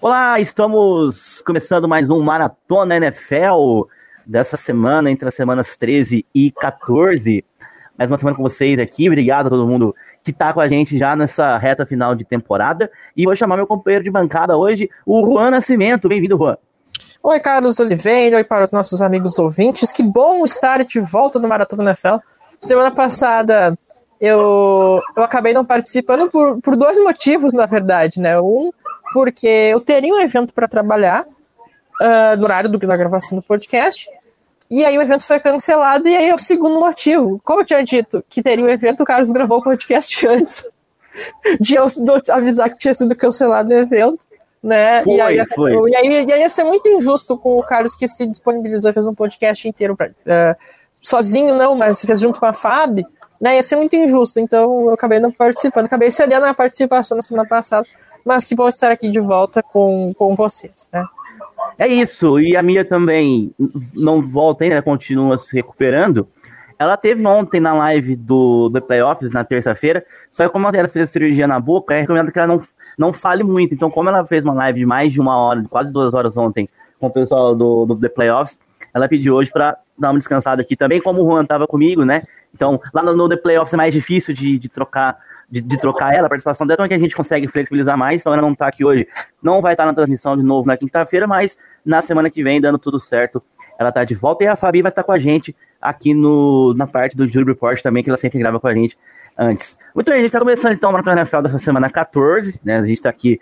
Olá, estamos começando mais um Maratona NFL dessa semana, entre as semanas 13 e 14. Mais uma semana com vocês aqui. Obrigado a todo mundo que está com a gente já nessa reta final de temporada. E vou chamar meu companheiro de bancada hoje, o Juan Nascimento. Bem-vindo, Juan. Oi, Carlos Oliveira. Oi para os nossos amigos ouvintes. Que bom estar de volta no Maratona NFL. Semana passada eu, eu acabei não participando por, por dois motivos, na verdade, né? Um, porque eu teria um evento para trabalhar uh, no horário do, da gravação do podcast, e aí o evento foi cancelado, e aí é o segundo motivo. Como eu tinha dito que teria um evento, o Carlos gravou o podcast antes de eu avisar que tinha sido cancelado o evento. Né? Foi, e, aí, foi. E, aí, e aí ia ser muito injusto com o Carlos que se disponibilizou e fez um podcast inteiro pra, uh, sozinho, não, mas fez junto com a Fábio né? Ia ser muito injusto, então eu acabei não participando. Acabei cedendo a participação na semana passada, mas que bom estar aqui de volta com, com vocês, né? É isso, e a Mia também não volta ainda, continua se recuperando. Ela teve ontem na live do, do Playoffs, na terça-feira, só que como ela fez a cirurgia na boca, é recomendado que ela não, não fale muito. Então, como ela fez uma live de mais de uma hora, quase duas horas ontem, com o pessoal do, do The Playoffs, ela pediu hoje para dar uma descansada aqui também, como o Juan estava comigo, né? Então, lá no, no The Playoffs é mais difícil de, de trocar de, de, trocar ela, a participação dela, então é que a gente consegue flexibilizar mais, então ela não está aqui hoje, não vai estar tá na transmissão de novo na quinta-feira, mas na semana que vem, dando tudo certo, ela está de volta, e a Fabi vai estar tá com a gente aqui no, na parte do Jury Report também, que ela sempre grava com a gente antes. Muito bem, a gente está começando então a Maratona NFL dessa semana 14, né, a gente está aqui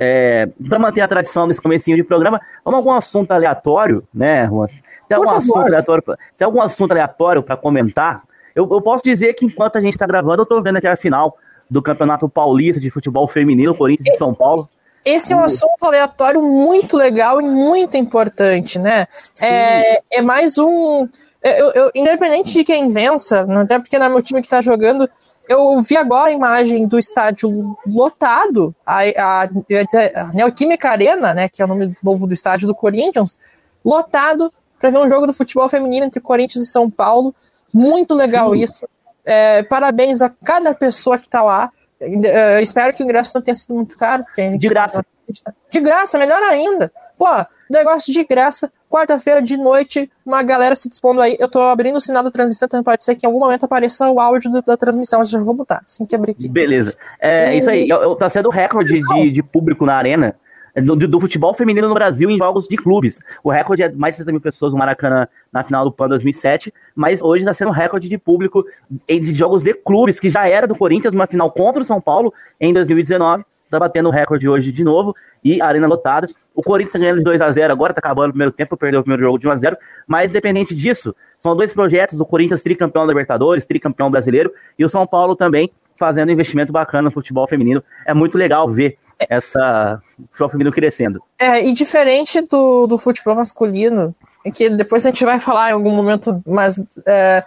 é, para manter a tradição nesse comecinho de programa, vamos algum assunto aleatório, né, Juan? Tem algum, assunto aleatório, tem algum assunto aleatório para comentar? Eu, eu, posso dizer que enquanto a gente está gravando, eu estou vendo aqui a final do Campeonato Paulista de Futebol Feminino, Corinthians e São Paulo. Esse é um assunto aleatório muito legal e muito importante, né? É, é, mais um. Eu, eu, independente de quem vença, até porque não é meu time que está jogando, eu vi agora a imagem do estádio lotado, a, a, a Neoquímica Arena, né, que é o nome novo do estádio do Corinthians, lotado para ver um jogo do futebol feminino entre Corinthians e São Paulo. Muito legal Sim. isso. É, parabéns a cada pessoa que está lá. É, espero que o ingresso não tenha sido muito caro. De graça. De graça, melhor ainda. Pô, negócio de graça. Quarta-feira de noite, uma galera se dispondo aí. Eu tô abrindo o sinal da transmissão, então pode ser que em algum momento apareça o áudio do, da transmissão. Eu já vou botar, assim que abrir aqui. Beleza. É, e... Isso aí, tá sendo recorde de, de público na arena do, do, futebol feminino no Brasil em jogos de clubes. O recorde é mais de 60 mil pessoas no Maracanã na final do PAN 2007, mas hoje está sendo recorde de público de jogos de clubes, que já era do Corinthians, uma final contra o São Paulo em 2019. Está batendo o recorde hoje de novo e arena lotada. O Corinthians está ganhando de 2 a 0 agora, está acabando o primeiro tempo, perdeu o primeiro jogo de 1 a 0 mas independente disso, são dois projetos: o Corinthians tricampeão da Libertadores, tricampeão brasileiro, e o São Paulo também fazendo investimento bacana no futebol feminino. É muito legal ver essa futebol feminino crescendo. É, e diferente do, do futebol masculino, que depois a gente vai falar em algum momento, mas é,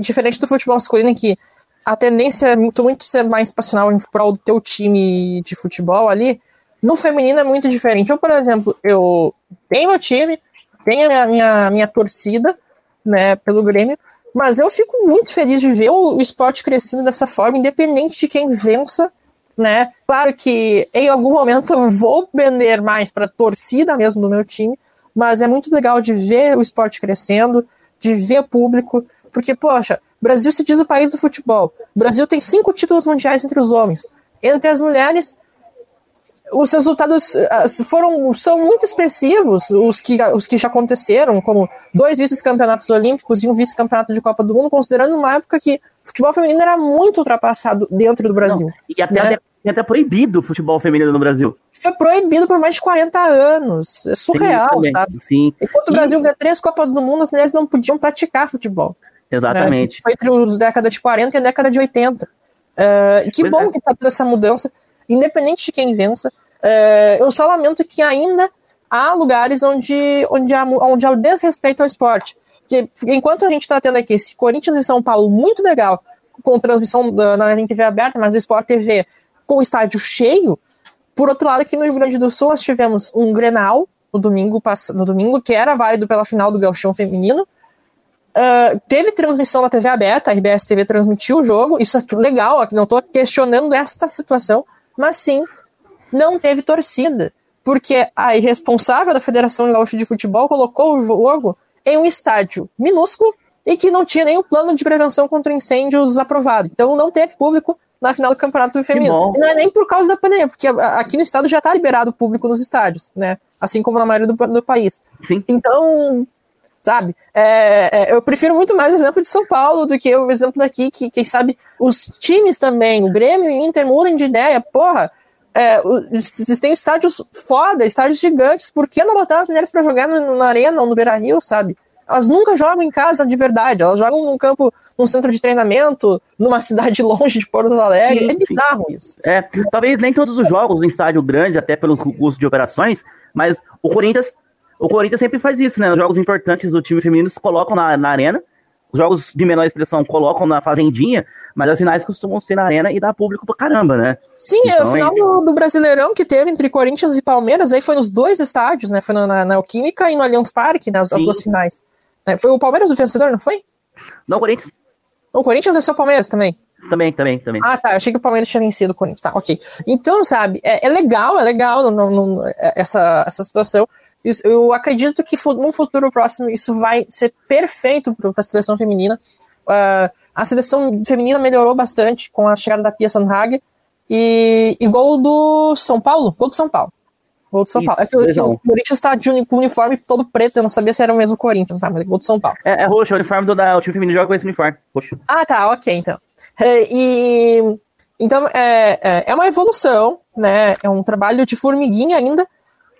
diferente do futebol masculino, em que a tendência é muito, muito ser mais passional em prol do teu time de futebol ali, no feminino é muito diferente. Eu, por exemplo, eu tenho meu time, tenho a minha, minha, minha torcida, né, pelo Grêmio, mas eu fico muito feliz de ver o, esporte crescendo dessa forma, independente de quem vença né? Claro que em algum momento eu vou vender mais para torcida mesmo do meu time, mas é muito legal de ver o esporte crescendo, de ver público, porque, poxa, Brasil se diz o país do futebol. Brasil tem cinco títulos mundiais entre os homens. Entre as mulheres, os resultados ah, foram são muito expressivos, os que, os que já aconteceram, como dois vice-campeonatos olímpicos e um vice-campeonato de Copa do Mundo, considerando uma época que o futebol feminino era muito ultrapassado dentro do Brasil. Não, e até, né? até, até, proibido o futebol feminino no Brasil. Foi proibido por mais de 40 anos. É surreal, sim, sabe? Sim. Enquanto o Brasil ganha três Copas do Mundo, as mulheres não podiam praticar futebol. Exatamente. Né? Foi entre os décadas de 40 e a década de 80. Uh, eh, que pois bom é. que está tendo essa mudança, independente de quem vença. Uh, eu só lamento que ainda há lugares onde, onde, há, onde há o desrespeito ao esporte. Porque enquanto a gente está tendo aqui esse Corinthians e São Paulo muito legal, com transmissão na TV aberta, mas do Sport TV com o estádio cheio, por outro lado, aqui no Rio Grande do Sul, nós tivemos um Grenal no domingo, no domingo que era válido pela final do Galchão Feminino. Uh, teve transmissão na TV aberta, a RBS TV transmitiu o jogo, isso é legal, não estou questionando esta situação, mas sim, não teve torcida. porque a irresponsável da Federação Gaúcha de Futebol colocou o jogo em um estádio minúsculo e que não tinha nenhum plano de prevenção contra incêndios aprovado. Então não teve público na final do Campeonato Feminino. E não é nem por causa da pandemia, porque aqui no estado já está liberado público nos estádios, né? Assim como na maioria do, do país. Sim. Então, sabe? É, é, eu prefiro muito mais o exemplo de São Paulo do que o exemplo daqui, que quem sabe os times também, o Grêmio e o Inter mudem de ideia, porra. É, eles têm estádios foda, estádios gigantes, por que não botar as mulheres para jogar no, na arena ou no Beira Rio, sabe? Elas nunca jogam em casa de verdade, elas jogam num campo, num centro de treinamento, numa cidade longe de Porto Alegre. Sim, é bizarro sim. isso. É, talvez nem todos os jogos em estádio grande, até pelo custo de operações, mas o Corinthians, o Corinthians sempre faz isso, né? Os jogos importantes do time feminino se colocam na, na arena, os jogos de menor expressão colocam na fazendinha, mas as finais costumam ser na arena e dá público pra caramba, né? Sim, é, então, o final é do, Brasileirão que teve entre Corinthians e Palmeiras, aí foi nos dois estádios, né? Foi na, na Neoquímica e no Allianz Parque, né? As, as duas finais. É, foi o Palmeiras o vencedor, não foi? Não, o Corinthians. O Corinthians venceu o Palmeiras também? Também, também, também. Ah, tá. Achei que o Palmeiras tinha vencido o Corinthians. Tá, ok. Então, sabe, é, é legal, é legal no, no, é, essa, essa situação. Eu acredito que num futuro próximo isso vai ser perfeito para a seleção feminina. Uh, a seleção feminina melhorou bastante com a chegada da Pia Sandhag. E, e gol do São Paulo? Gol do São Paulo. Gol do São Isso, Paulo. É que, que o Corinthians tá de uniforme todo preto, eu não sabia se era o mesmo Corinthians, tá? Mas é gol do São Paulo. É, é roxo, é o uniforme do da, o time feminino joga com esse uniforme. Roxo. Ah, tá, ok, então. É, e. Então, é, é, é uma evolução, né? É um trabalho de formiguinha ainda.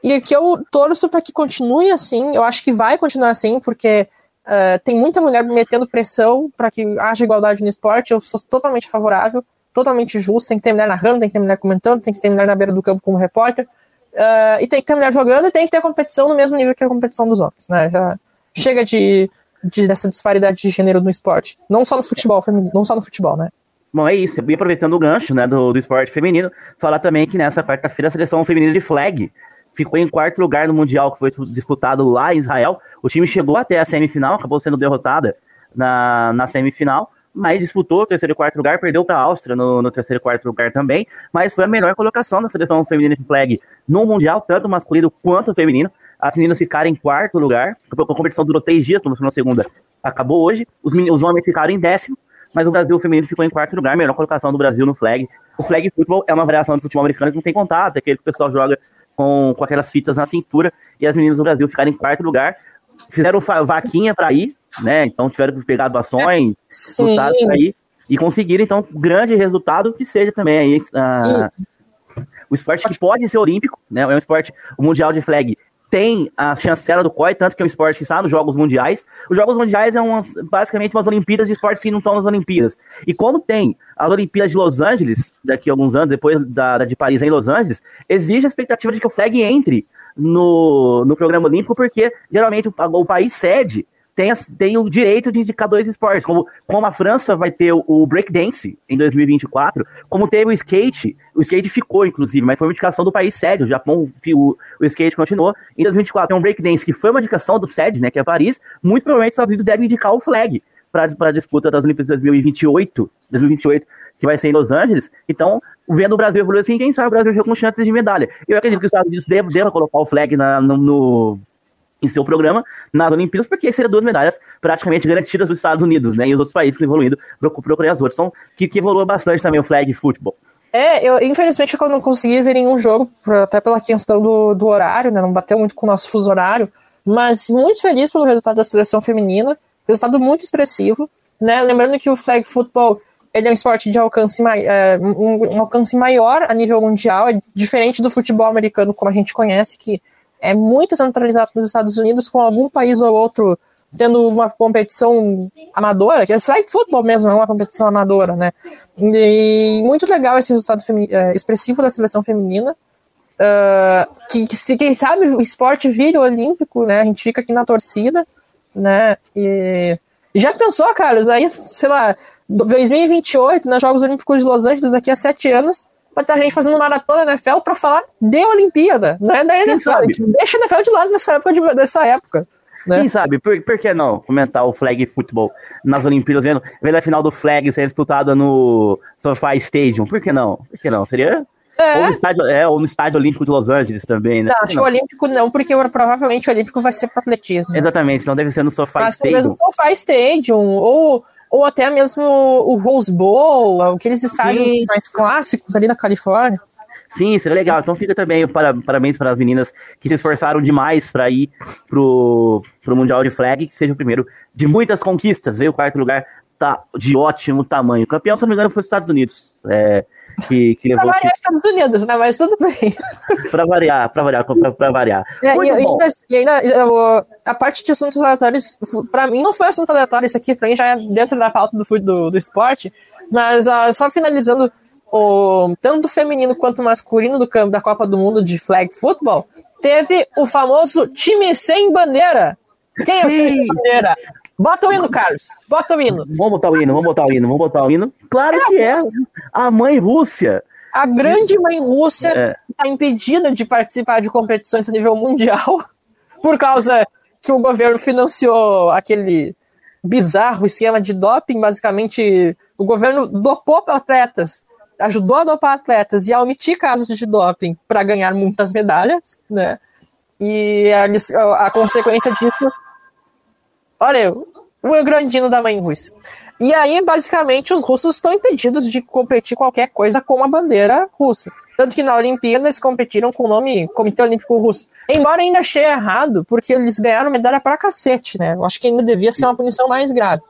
E que eu torço para que continue assim. Eu acho que vai continuar assim, porque uh, tem muita mulher metendo pressão para que haja igualdade no esporte. Eu sou totalmente favorável, totalmente justo. Tem que ter mulher narrando, tem que ter mulher comentando, tem que ter mulher na beira do campo como repórter. Uh, e tem que ter mulher jogando e tem que ter competição no mesmo nível que a competição dos homens, né? Já chega de, de dessa disparidade de gênero no esporte. Não só no futebol feminino, não só no futebol, né? Bom, é isso. E aproveitando o gancho né, do, do esporte feminino, falar também que nessa quarta-feira a seleção feminina de flag ficou em quarto lugar no Mundial que foi disputado lá em Israel. O time chegou até a semifinal, acabou sendo derrotada na, na semifinal, mas disputou o terceiro e quarto lugar, perdeu para a Áustria no, no, terceiro e quarto lugar também, mas foi a melhor colocação da seleção feminina de flag no Mundial, tanto masculino quanto feminino. As meninas ficaram em quarto lugar, a competição durou três dias, começou na segunda, acabou hoje. Os, os homens ficaram em décimo, mas o Brasil feminino ficou em quarto lugar, melhor colocação do Brasil no flag. O flag futebol é uma variação do futebol americano que não tem contato, é aquele que o pessoal joga com, com aquelas fitas na cintura, e as meninas do Brasil ficaram em quarto lugar. Fizeram vaquinha para ir, né? Então tiveram que pegar doações, lutaram para ir, e conseguiram, então, grande resultado que seja também aí. Uh, o esporte que pode ser olímpico, né? É um esporte, o Mundial de Flag tem a chancela do COI, tanto que é um esporte que está nos Jogos Mundiais. Os Jogos Mundiais é basicamente umas Olimpíadas de esportes que não estão nas Olimpíadas. E como tem as Olimpíadas de Los Angeles, daqui a alguns anos, depois da, da de Paris em Los Angeles, existe a expectativa de que o flag entre no, no programa olímpico, porque geralmente o, o país cede tem, tem o direito de indicar dois esportes, como, como a França vai ter o, o breakdance em 2024, como teve o skate, o skate ficou, inclusive, mas foi uma indicação do país sede, o Japão, o, o skate continuou. Em 2024 tem um breakdance que foi uma indicação do sede, né, que é Paris, muito provavelmente os Estados Unidos devem indicar o flag para a disputa das Olimpíadas de 2028, 2028, que vai ser em Los Angeles. Então, vendo o Brasil evoluir assim, quem sabe o Brasil já com chances de medalha. Eu acredito que os Estados Unidos devam colocar o flag na, no, no em seu programa nas Olimpíadas, porque seriam duas medalhas praticamente garantidas dos Estados Unidos, né? E os outros países que evoluindo procurem as outras. Então, que, que evoluiu bastante também o flag futebol. É, eu infelizmente eu não consegui ver nenhum jogo, até pela questão do, do horário, né? Não bateu muito com o nosso fuso horário, mas muito feliz pelo resultado da seleção feminina, resultado muito expressivo, né? Lembrando que o flag football ele é um esporte de alcance, é, um, um alcance maior a nível mundial, é diferente do futebol americano como a gente conhece, que é muito centralizado nos Estados Unidos, com algum país ou outro tendo uma competição amadora, que é flag football mesmo, é uma competição amadora, né? E muito legal esse resultado é, expressivo da seleção feminina. Uh, que, que, se quem sabe o esporte vira olímpico, né? A gente fica aqui na torcida, né? E, e já pensou, Carlos, aí, sei lá, 2028, nos Jogos Olímpicos de Los Angeles, daqui a sete anos, vai ter gente fazendo maratona na NFL para falar de Olimpíada, não é da NFL. Deixa a NFL de lado nessa época. De, dessa época né? Quem sabe? Por, por que não comentar o flag futebol nas Olimpíadas, vendo, vendo a final do flag ser disputada no SoFi Stadium? Por que não? Por que não? Seria, É. Ou, no estádio, é, ou no estádio Olímpico de Los Angeles também, né? Não, acho que o Olímpico não, porque provavelmente o Olímpico vai ser para atletismo. Exatamente, não deve ser no SoFi Mas Stadium. Mas no SoFi Stadium, ou, ou até mesmo o Rose Bowl, aqueles estádios Sim. mais clássicos ali na Califórnia. Sim, seria legal. Então fica também para, parabéns para as meninas que se esforçaram demais para ir pro, pro Mundial de Flag, que seja o primeiro de muitas conquistas. Veio o quarto lugar, tá de ótimo tamanho. O campeão, se não me engano, foi os Estados Unidos. É, que, que levou. Pra variar, Estados Unidos, né? Mas tudo bem. pra variar, pra variar, pra variar. É, e, ainda, e, ainda, a parte de assuntos aleatórios, pra mim não foi assunto aleatório, isso aqui pra mim já é dentro da pauta do, do, do esporte. Mas uh, só finalizando o, tanto o feminino quanto o masculino do campo da Copa do Mundo de flag football, teve o famoso time sem bandeira. Quem é o time sem bandeira? Bota o hino, Carlos. Bota o hino. Vamos botar o hino, vamos botar o hino, vamos botar o hino. Claro é que é. A mãe Rússia. A grande mãe Rússia está é. impedida de participar de competições a nível mundial por causa que o governo financiou aquele bizarro esquema de doping. Basicamente, o governo dopou atletas ajudou a dopar atletas e a omitir casos de doping para ganhar muitas medalhas, né? E a, a consequência disso. Olha, o grandino da mãe russa. E aí, basicamente, os russos estão impedidos de competir qualquer coisa com a bandeira russa. Tanto que na Olimpíada eles competiram com o nome Comitê Olímpico Russo. Embora ainda achei errado, porque eles ganharam medalha pra cacete, né? Eu acho que ainda devia ser uma punição mais grave.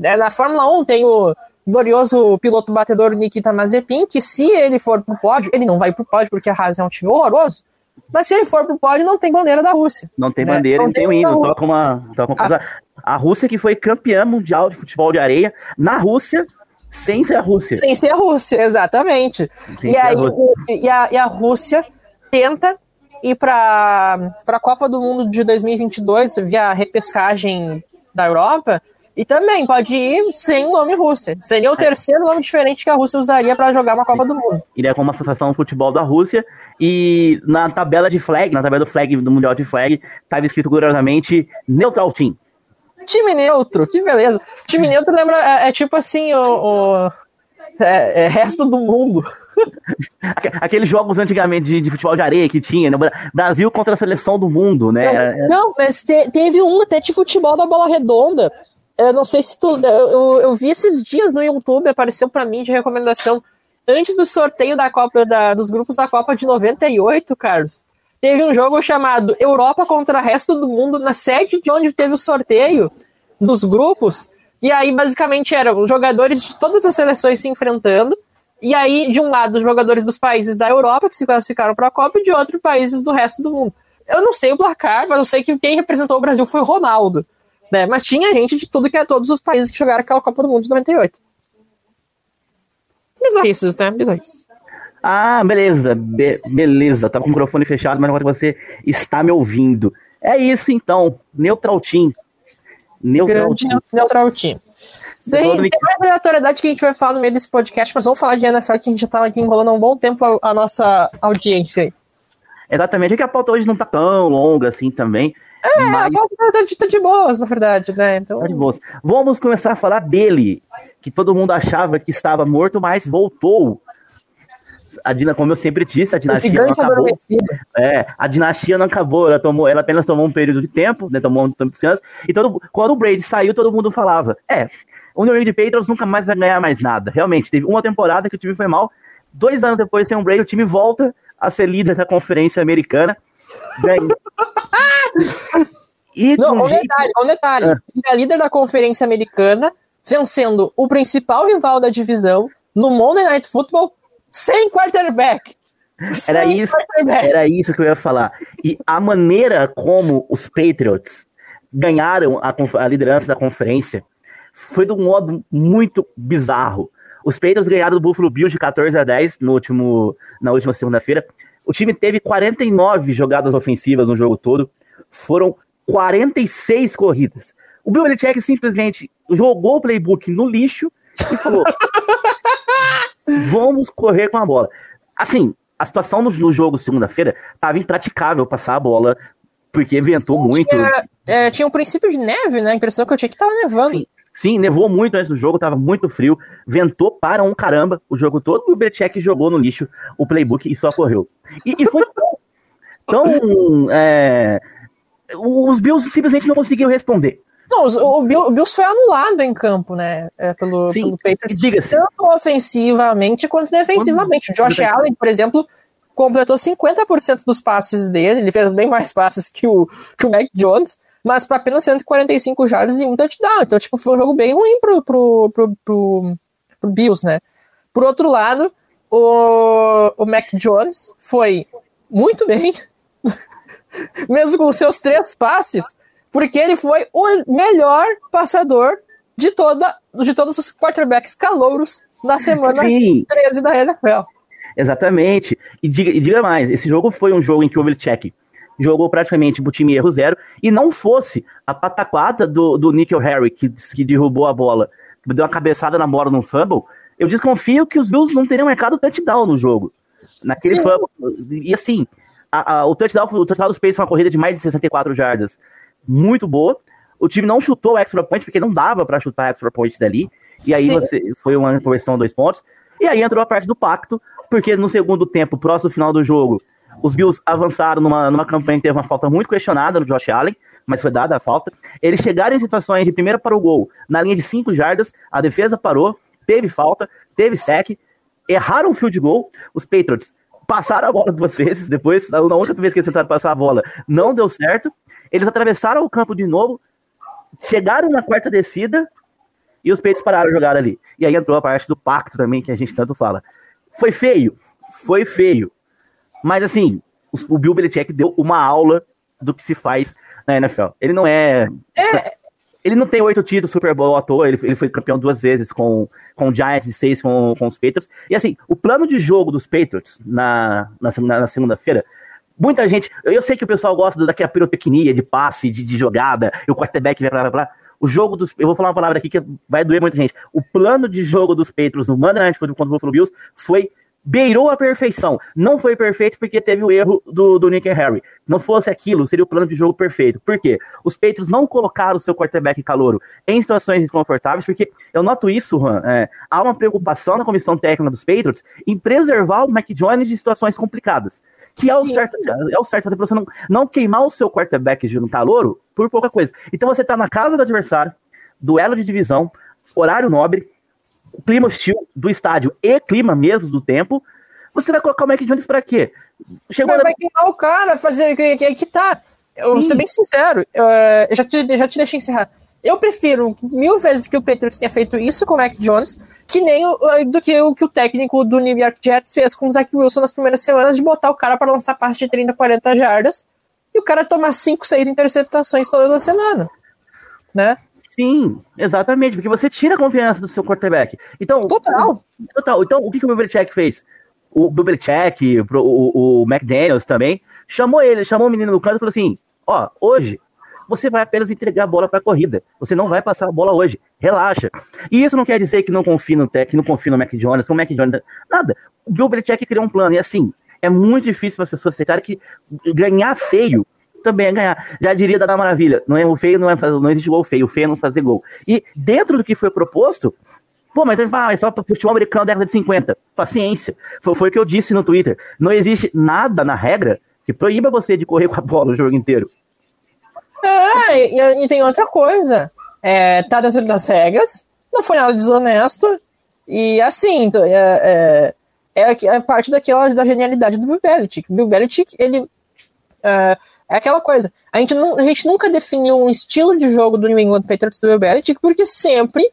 É, na Fórmula 1 tem o, glorioso piloto batedor Nikita Mazepin, que se ele for pro pódio, ele não vai pro pódio porque a Haas é um time horroroso, mas se ele for pro pódio, não tem bandeira da Rússia. Não tem né? bandeira, não, não tem o hino, toca uma, toca uma a... a Rússia que foi campeã mundial de futebol de areia na Rússia, sem ser a Rússia. Sem ser a Rússia, exatamente. Sem e, aí, a e, a, e a Rússia tenta ir para a Copa do Mundo de 2022 via repescagem da Europa, e também pode ir sem o nome Rússia. Seria o é. terceiro nome diferente que a Rússia usaria para jogar uma Copa do Mundo. Iria como Associação de Futebol da Rússia. E na tabela de flag, na tabela do flag do Mundial de Flag, estava escrito curiosamente Neutral Team. Time neutro, que beleza. Time neutro lembra, é, é tipo assim, o, o é, é, resto do mundo. Aqueles jogos antigamente de, de, futebol de areia que tinha, né? Brasil contra a seleção do mundo, né? Não, não mas te, teve um até de futebol da bola redonda, eu não sei se tu. Eu, eu vi esses dias no YouTube, apareceu para mim de recomendação. Antes do sorteio da Copa da, dos grupos da Copa de 98, Carlos, teve um jogo chamado Europa contra o resto do mundo, na sede de onde teve o sorteio dos grupos. E aí, basicamente, eram jogadores de todas as seleções se enfrentando. E aí, de um lado, os jogadores dos países da Europa, que se classificaram para a Copa, e de outro, países do resto do mundo. Eu não sei o placar, mas eu sei que quem representou o Brasil foi o Ronaldo. Né? Mas tinha gente de tudo que é todos os países que jogaram aquela Copa do Mundo de 98. Bizarrices, né? Bizarrices. Ah, beleza, Be beleza. Tá com o microfone fechado, mas agora você está me ouvindo. É isso então, Neutral Team. Neutral Team. Neutral Team. Tem, tem, mais aleatoriedade que a gente vai falar no meio desse podcast, mas vamos falar de NFL que a gente já tá aqui enrolando há um bom tempo a, a nossa audiência aí. Exatamente, é que a pauta hoje não tá tão longa assim também. É, mas... a tá de, tá de boas, na verdade, né? Então... Tá de boas. Vamos começar a falar dele, que todo mundo achava que estava morto, mas voltou. A Dina, como eu sempre disse, a dinastia não acabou. É, a dinastia não acabou, ela, tomou, ela apenas tomou um período de tempo, né, tomou um tempo de anos, e todo, quando o Brady saiu, todo mundo falava, é, o New England Patriots nunca mais vai ganhar mais nada. Realmente, teve uma temporada que o time foi mal, dois anos depois sem o Brady, o time volta a ser líder da conferência americana, ganha, e não, um jeito... detalhe, um detalhe. Ah. líder da Conferência Americana, vencendo o principal rival da divisão no Monday Night Football sem quarterback. Era sem isso, quarterback. era isso que eu ia falar. E a maneira como os Patriots ganharam a, a liderança da conferência foi de um modo muito bizarro. Os Patriots ganharam do Buffalo Bills de 14 a 10 no último, na última segunda-feira. O time teve 49 jogadas ofensivas no jogo todo. Foram 46 corridas. O Bill Belichick simplesmente jogou o playbook no lixo e falou: vamos correr com a bola. Assim, a situação no, no jogo segunda-feira estava impraticável passar a bola, porque ventou Sim, muito. Tinha, é, tinha um princípio de neve, né? A impressão que eu tinha que tava nevando. Sim, Sim, nevou muito antes do jogo, tava muito frio, ventou para um caramba o jogo todo, e o Belichick jogou no lixo o playbook e só correu. E, e foi tão. tão é, os Bills simplesmente não conseguiram responder. Não, o, o Bills foi anulado em campo, né? É, pelo, Sim, pelo Patriots. Diga-se. Tanto ofensivamente quanto defensivamente. O Josh Allen, por exemplo, completou 50% dos passes dele. Ele fez bem mais passes que o, que o Mac Jones mas para apenas 145 jardas e um touchdown. Então, tipo, foi um jogo bem ruim pro, pro, pro, pro, pro Bills, né? Por outro lado, o, o Mac Jones foi muito bem, mesmo com seus três passes, porque ele foi o melhor passador de, toda, de todos os quarterbacks calouros na semana Sim. 13 da NFL. Exatamente. E diga, e diga mais, esse jogo foi um jogo em que o Belichick jogou praticamente o time erro zero, e não fosse a pataquada do, do Nickel Harry, que, que derrubou a bola, deu uma cabeçada na bola no fumble, eu desconfio que os Bills não teriam marcado touchdown no jogo. Naquele Sim. fumble. E assim, a, a, o, touchdown, o touchdown dos Patriots foi uma corrida de mais de 64 jardas, muito boa. O time não chutou o extra point, porque não dava para chutar extra point dali. E aí você, foi uma conversão dois pontos. E aí entrou a parte do pacto, porque no segundo tempo, próximo final do jogo, os Bills avançaram numa, numa campanha que teve uma falta muito questionada no Josh Allen, mas foi dada a falta. Eles chegaram em situações de primeira para o gol, na linha de 5 jardas, a defesa parou, teve falta, teve sec, erraram o field goal, os Patriots passaram a bola duas vezes, depois, na outra vez que eles tentaram passar a bola, não deu certo. Eles atravessaram o campo de novo, chegaram na quarta descida e os Patriots pararam a jogada ali. E aí entrou a parte do pacto também, que a gente tanto fala. Foi feio, foi feio. Mas assim, o, Bill Belichick deu uma aula do que se faz na NFL. Ele não é. é... Ele não tem oito títulos Super Bowl à toa, ele, ele foi campeão duas vezes com, com o Giants e seis com, com os Patriots. E assim, o plano de jogo dos Patriots na, na, na segunda-feira, muita gente. Eu sei que o pessoal gosta daquela pirotecnia de passe, de, de jogada, e o quarterback vai pra lá. O jogo dos. Eu vou falar uma palavra aqui que vai doer muita gente. O plano de jogo dos Patriots no Monday Night contra o Buffalo Bills foi beirou a perfeição. Não foi perfeito porque teve o erro do, do Nick Harry. Não fosse aquilo, seria o plano de jogo perfeito. Por quê? Os Patriots não colocaram o seu quarterback calouro em situações desconfortáveis, porque eu noto isso, Juan. É, há uma preocupação na comissão técnica dos Patriots em preservar o Mac Jones de situações complicadas. Que é o certo, é o certo fazer pra você não, não queimar o seu quarterback de um calouro por pouca coisa. Então você tá na casa do adversário, duelo de divisão, horário nobre, clima hostil do estádio e clima mesmo do tempo, você vai colocar o Mac Jones para quê? Chegou vai, na... vai queimar o cara, fazer que, que, que tá. Eu vou ser bem sincero, uh, já, te, já te deixei encerrar. Eu prefiro mil vezes que o Patriots tenha feito isso com o Mac Jones, que nem o, do que o que o técnico do New York Jets fez com o Zach Wilson nas primeiras semanas, de botar o cara para lançar parte de 30, 40 jardas, e o cara tomar 5, 6 interceptações toda semana. Né? Sim, exatamente, porque você tira a confiança do seu quarterback. Então, total. Total. Então, o que, que o Belichick fez? O Belichick, o, o, o McDaniels também, chamou ele, chamou o menino no canto e falou assim: Ó, hoje você vai apenas entregar a bola para a corrida. Você não vai passar a bola hoje. Relaxa. E isso não quer dizer que não confie no Tech, que não confie no Mac Jones, com o Mac Jones. Nada. O Bill Belichick criou um plano. E assim, é muito difícil para as pessoas aceitarem que ganhar feio também é ganhar. Já diria da Maravilha, não é o feio, não é fazer, não existe gol feio, o feio é não fazer gol. E dentro do que foi proposto, Pô, mas ele fala, ah, é só futebol americano da década de 50. Paciência. Foi, foi o que eu disse no Twitter. Não existe nada na regra que proíba você de correr com a bola o jogo inteiro. É, e, e tem outra coisa. É, tá dentro das regras, não foi nada desonesto. E assim, é, é, é, é parte daquela da genialidade do Bill Belichick. O Bill Belichick, ele. É, é aquela coisa. A gente, não, a gente nunca definiu um estilo de jogo do New England Patriots do Bill Belichick, porque sempre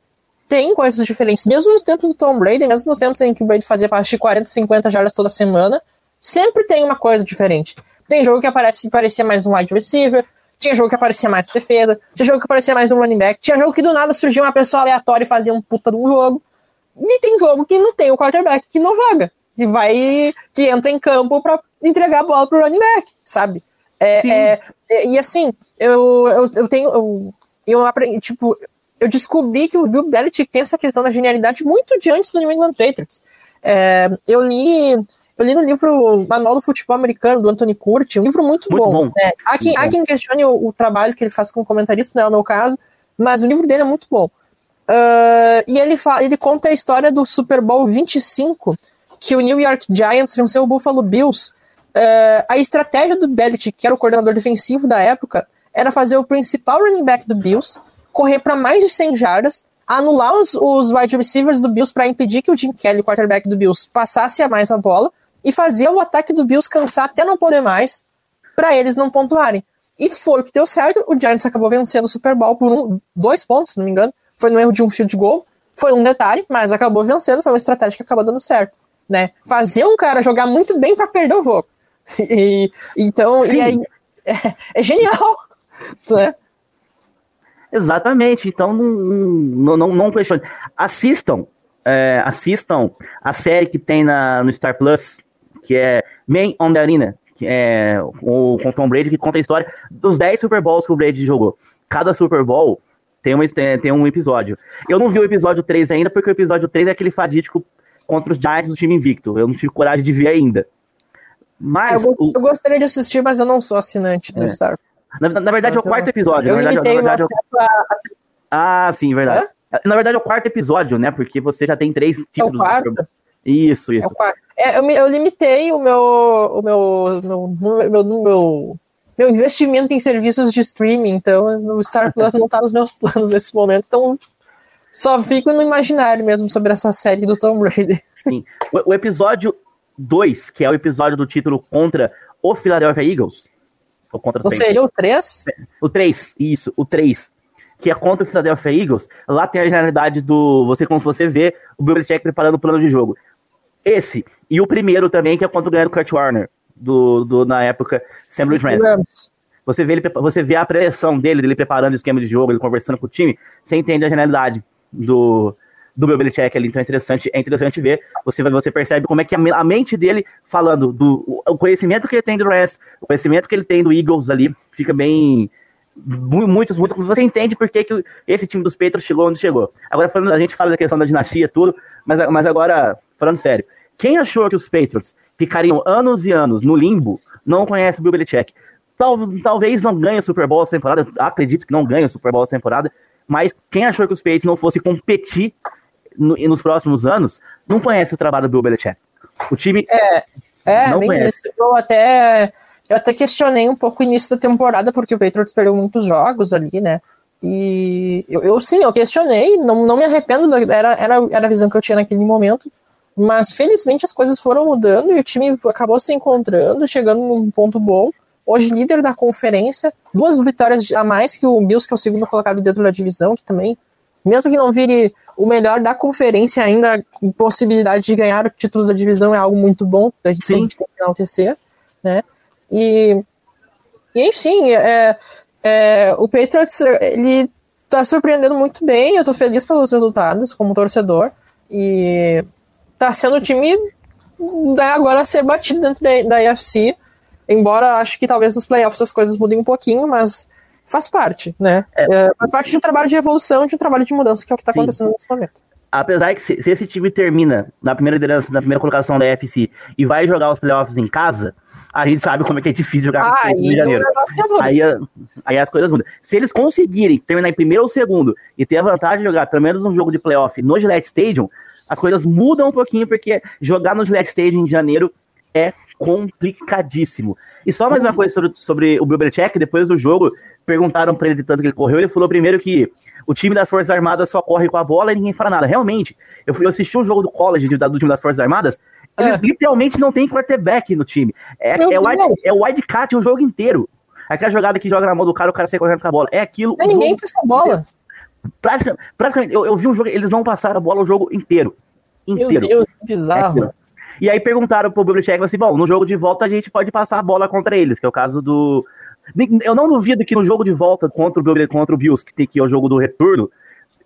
tem coisas diferentes. Mesmo nos tempos do Tom Brady, mesmo nos tempos em que o Brady fazia parte de 40, 50 jardas toda semana, sempre tem uma coisa diferente. Tem jogo que aparece, parecia mais um wide receiver, tinha jogo que aparecia mais defesa, tinha jogo que aparecia mais um running back, tinha jogo que do nada surgia uma pessoa aleatória e fazia um puta de um jogo. E tem jogo que não tem o quarterback que não joga, que vai, que entra em campo para entregar a bola pro running back, sabe? É, é, é, e assim, eu, eu, eu tenho. Eu, eu aprendi, tipo, eu descobri que o Bill Belichick tem essa questão da genialidade muito diante do New England Patriots. É, eu li. Eu li no livro Manual do Futebol Americano, do Anthony Curti, um livro muito, muito bom. bom. É, há, quem, há quem questione o, o, trabalho que ele faz como comentarista, não é o meu caso, mas o livro dele é muito bom. Uh, e ele, fala, ele conta a história do Super Bowl 25, que o New York Giants venceu o Buffalo Bills. Uh, a estratégia do Belichick, que era o coordenador defensivo da época, era fazer o principal running back do Bills correr para mais de 100 jardas, anular os, os wide receivers do Bills para impedir que o Jim Kelly, quarterback do Bills, passasse a mais a bola e fazer o ataque do Bills cansar até não poder mais para eles não pontuarem. E foi o que deu certo. O Giants acabou vencendo o Super Bowl por um, dois pontos, se não me engano. Foi no erro de um field goal. Foi um detalhe, mas acabou vencendo. Foi uma estratégia que acabou dando certo. Né? Fazer um cara jogar muito bem para perder o jogo. E, então, e aí, é, é genial. Né? Exatamente. Então, não, não, não questione. Assistam, é, assistam a série que tem na, no Star Plus, que é Man on the Arena, que é o, com Tom Brady, que conta a história dos 10 Super Bowls que o Brady jogou. Cada Super Bowl tem, uma, tem um episódio. Eu não vi o episódio 3 ainda, porque o episódio 3 é aquele fadídico contra os Giants do time invicto. Eu não tive coragem de ver ainda. Mas. Eu, eu gostaria de assistir, mas eu não sou assinante do é. Star. Na, na verdade, mas é o quarto episódio. Eu na verdade, na verdade, eu... a... Ah, sim, verdade. Hã? Na verdade, é o quarto episódio, né? Porque você já tem três títulos. É o quarto? Isso, isso. É, é eu, eu, limitei o meu, o meu, meu, meu, meu, meu investimento em serviços de streaming, então o Star Plus não tá nos meus planos nesse momento, então só fico no imaginário mesmo sobre essa série do Tom Brady. Sim. O, o episódio 2, que é o episódio do título contra o Philadelphia Eagles. Ou contra Ou seria o 3? O 3, isso, o 3 que é contra o Philadelphia Eagles, lá tem a generalidade do. Você, como você vê, o Bill Belichick preparando o plano de jogo. Esse, e o primeiro também, que é contra o ganhar Kurt Warner, do, do, na época, Sam Rams. Você vê, ele, você vê a pressão dele, dele preparando o esquema de jogo, ele conversando com o time, você entende a generalidade do, do Bill Belichick ali, então é interessante, é interessante ver, você, você percebe como é que a, mente dele, falando do o conhecimento que ele tem do Rams, o conhecimento que ele tem do Eagles ali, fica bem, muitos, muitos, você entende por que, que esse time dos Patriots chegou onde chegou. Agora, falando, a gente fala da questão da dinastia, tudo, mas, mas agora, falando sério, quem achou que os Patriots ficariam anos e anos no limbo, não conhece o Bill Belichick. Tal, talvez não ganhe o Super Bowl essa temporada, acredito que não ganhe o Super Bowl essa temporada, mas quem achou que os Patriots não fossem competir no, nos próximos anos, não conhece o trabalho do Bill Belichick. O time é, é não conhece. Isso. Eu até eu até questionei um pouco o início da temporada, porque o Patriots perdeu muitos jogos ali, né? E eu, eu sim, eu questionei, não, não me arrependo, era, era, era a visão que eu tinha naquele momento, mas felizmente as coisas foram mudando e o time acabou se encontrando, chegando num ponto bom. Hoje, líder da conferência, duas vitórias a mais que o Bills, que é o segundo colocado dentro da divisão, que também, mesmo que não vire o melhor da conferência, ainda possibilidade de ganhar o título da divisão é algo muito bom, a gente Sim. tem que enaltecer, né? E, e enfim, é, é, o Patriots ele tá surpreendendo muito bem. Eu tô feliz pelos resultados como torcedor e tá sendo o time né, agora a ser batido dentro da, da AFC. Embora acho que talvez nos playoffs as coisas mudem um pouquinho, mas faz parte, né? É. É, faz parte de um trabalho de evolução, de um trabalho de mudança, que é o que está acontecendo nesse momento. Apesar que se, se, esse time termina na primeira liderança, na primeira colocação da AFC e vai jogar os playoffs em casa, a gente sabe como é que é difícil jogar ah, no Rio de Janeiro. Aí, aí as coisas mudam. Se eles conseguirem terminar em primeiro ou segundo e ter a vantagem de jogar pelo menos um jogo de playoff no Gillette Stadium, as coisas mudam um pouquinho, porque jogar no Gillette Stadium em janeiro é complicadíssimo. E só mais uma uhum. coisa sobre, sobre o Bill Belichick, depois do jogo, perguntaram para ele de tanto que ele correu, ele falou primeiro que o time das Forças Armadas só corre com a bola e ninguém fala nada. Realmente, eu fui assistir um jogo do college do, do time das Forças Armadas, eles é. literalmente não tem quarterback no time. É, é, wide, é wide cat o jogo inteiro. Aquela jogada que joga na mão do cara, o cara sai correndo com a bola. É aquilo. Não ninguém com essa bola. Praticamente, praticamente eu, eu, vi um jogo, eles não passaram a bola o jogo inteiro. Inteiro. Meu Deus, que bizarro. É e aí perguntaram pro Belichick assim: bom, no jogo de volta a gente pode passar a bola contra eles, que é o caso do. Eu não duvido que no jogo de volta contra o, contra o Bills, que tem que é o jogo do retorno,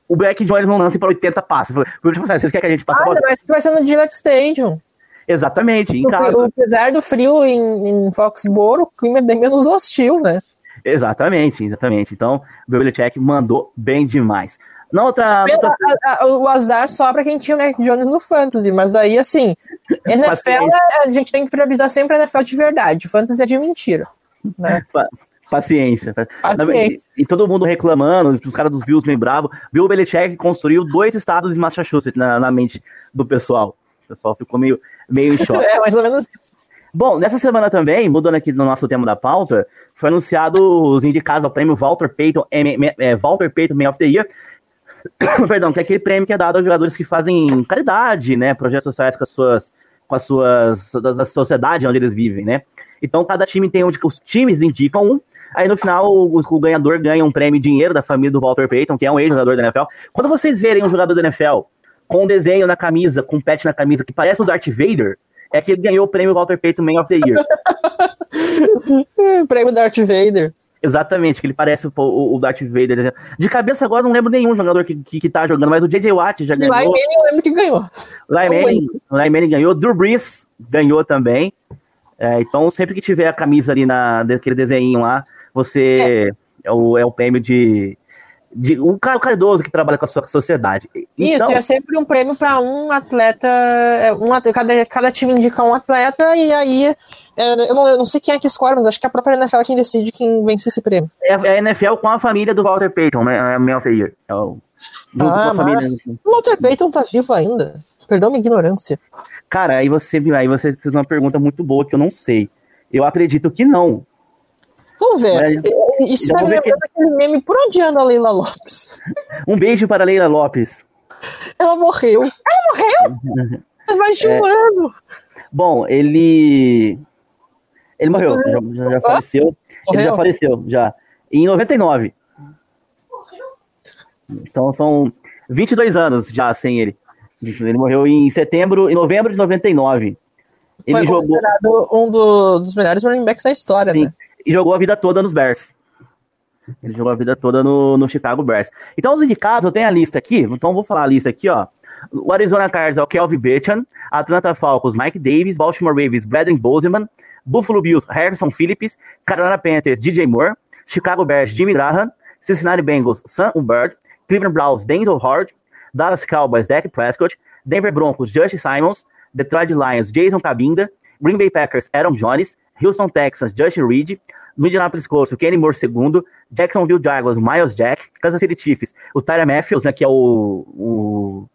o Black Jones não lance para 80 passes. Vocês querem que a gente passe ah, a bola? Mas que vai ser no Gillette Stadium. Exatamente, em casa. Apesar do frio em, em Foxboro, o clima é bem menos hostil, né? Exatamente, exatamente. Então, o Belichick mandou bem demais. Na outra, outra... A, a, o azar só pra quem tinha o Mac Jones no Fantasy, mas aí, assim, NFL, a gente tem que priorizar sempre a NFL de verdade. O Fantasy é de mentira. Né? Paciência. Paciência. E todo mundo reclamando, os caras dos Bills meio bravos. Bill Belichick construiu dois estados em Massachusetts na, na mente do pessoal. O pessoal ficou meio, meio em choque. É, mais ou menos isso. Bom, nessa semana também, mudando aqui no nosso tema da pauta, foi anunciado os indicados ao prêmio Walter Payton, é, é, Walter Payton Man of the Year. Perdão, que é aquele prêmio que é dado aos jogadores que fazem caridade, né? Projetos sociais com as suas. com as suas. da, da sociedade onde eles vivem, né? Então cada time tem onde os times indicam um. Aí no final o, o ganhador ganha um prêmio dinheiro da família do Walter Payton, que é um ex-jogador da NFL. Quando vocês verem um jogador da NFL com um desenho na camisa, com um pet na camisa que parece o Darth Vader, é que ele ganhou o prêmio Walter Payton Man of the Year. prêmio Darth Vader. Exatamente, que ele parece o, o Darth Vader. De cabeça agora não lembro nenhum jogador que, que, que tá jogando, mas o J.J. Watt já ganhou. Manning eu lembro que ganhou. Manning ganhou, Drew Brees ganhou também. É, então, sempre que tiver a camisa ali na, daquele desenho lá, você é, é o, é o prêmio de, de um cara caridoso que trabalha com a sua sociedade. Então, Isso, é sempre um prêmio para um atleta, é, um, cada, cada time indica um atleta, e aí é, eu não, eu não, sei quem é que escolhe, mas acho que é a própria NFL quem decide quem vence esse prêmio. É, é a NFL com a família do Walter Payton, né? É a minha filha. É o, junto ah, com a família. O Walter Payton tá vivo ainda. Perdão minha ignorância. Cara, aí você, aí você fez uma pergunta muito boa que eu não sei. Eu acredito que não. Vamos ver. Mas, Isso tá me lembrando que... aquele meme por onde anda a Leila Lopes. Um beijo para a Leila Lopes. Ela morreu. Ela morreu? Faz mais de um é... ano. Bom, ele. Ele morreu, já, já faleceu. Morreu? Ele já faleceu, já. Em 99. Então são 22 anos já sem ele. Ele morreu em setembro, em novembro de 99. Ele Foi considerado jogou... um do, dos melhores running backs da história, Sim. né? E jogou a vida toda nos Bears. Ele jogou a vida toda no, no Chicago Bears. Então, os indicados, eu tenho a lista aqui. Então, vou falar a lista aqui, ó. O Arizona Cardinals é o Kelvin Bechan, Atlanta Falcons, Mike Davis, Baltimore Ravens, Bradley Bozeman, Buffalo Bills, Harrison Phillips, Carolina Panthers, DJ Moore, Chicago Bears, Jimmy Graham, Cincinnati Bengals, Sam Hubbard, Cleveland Browns, Denzel Hard, Dallas Cowboys, Dak Prescott, Denver Broncos, Josh Simons, Detroit Lions, Jason Cabinda, Green Bay Packers, Aaron Jones, Houston Texans, Justin Reed, Indianapolis Colts, Kenny Moore II, Jacksonville Jaguars, Miles Jack, Kansas City Chiefs, o Tyler Matthews, né, que é o, o,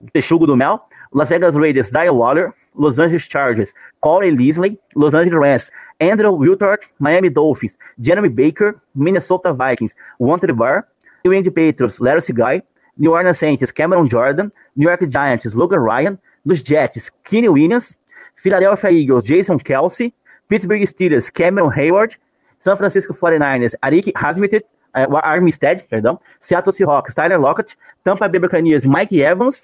o texugo do Mel, Las Vegas Raiders, Dyle Waller, Los Angeles Chargers, Corey Leslie, Los Angeles Rams, Andrew Wiltord, Miami Dolphins, Jeremy Baker, Minnesota Vikings, Wanted Bar, New England Patriots, Larry Guy, New Orleans Saints, Cameron Jordan, New York Giants, Logan Ryan, dos Jets, Kenny Williams, Philadelphia Eagles, Jason Kelsey, Pittsburgh Steelers, Cameron Hayward, San Francisco 49ers, Arik Hasmited, uh, Armstead, perdão, Seattle Seahawks, Tyler Lockett, Tampa Bay Buccaneers, Mike Evans,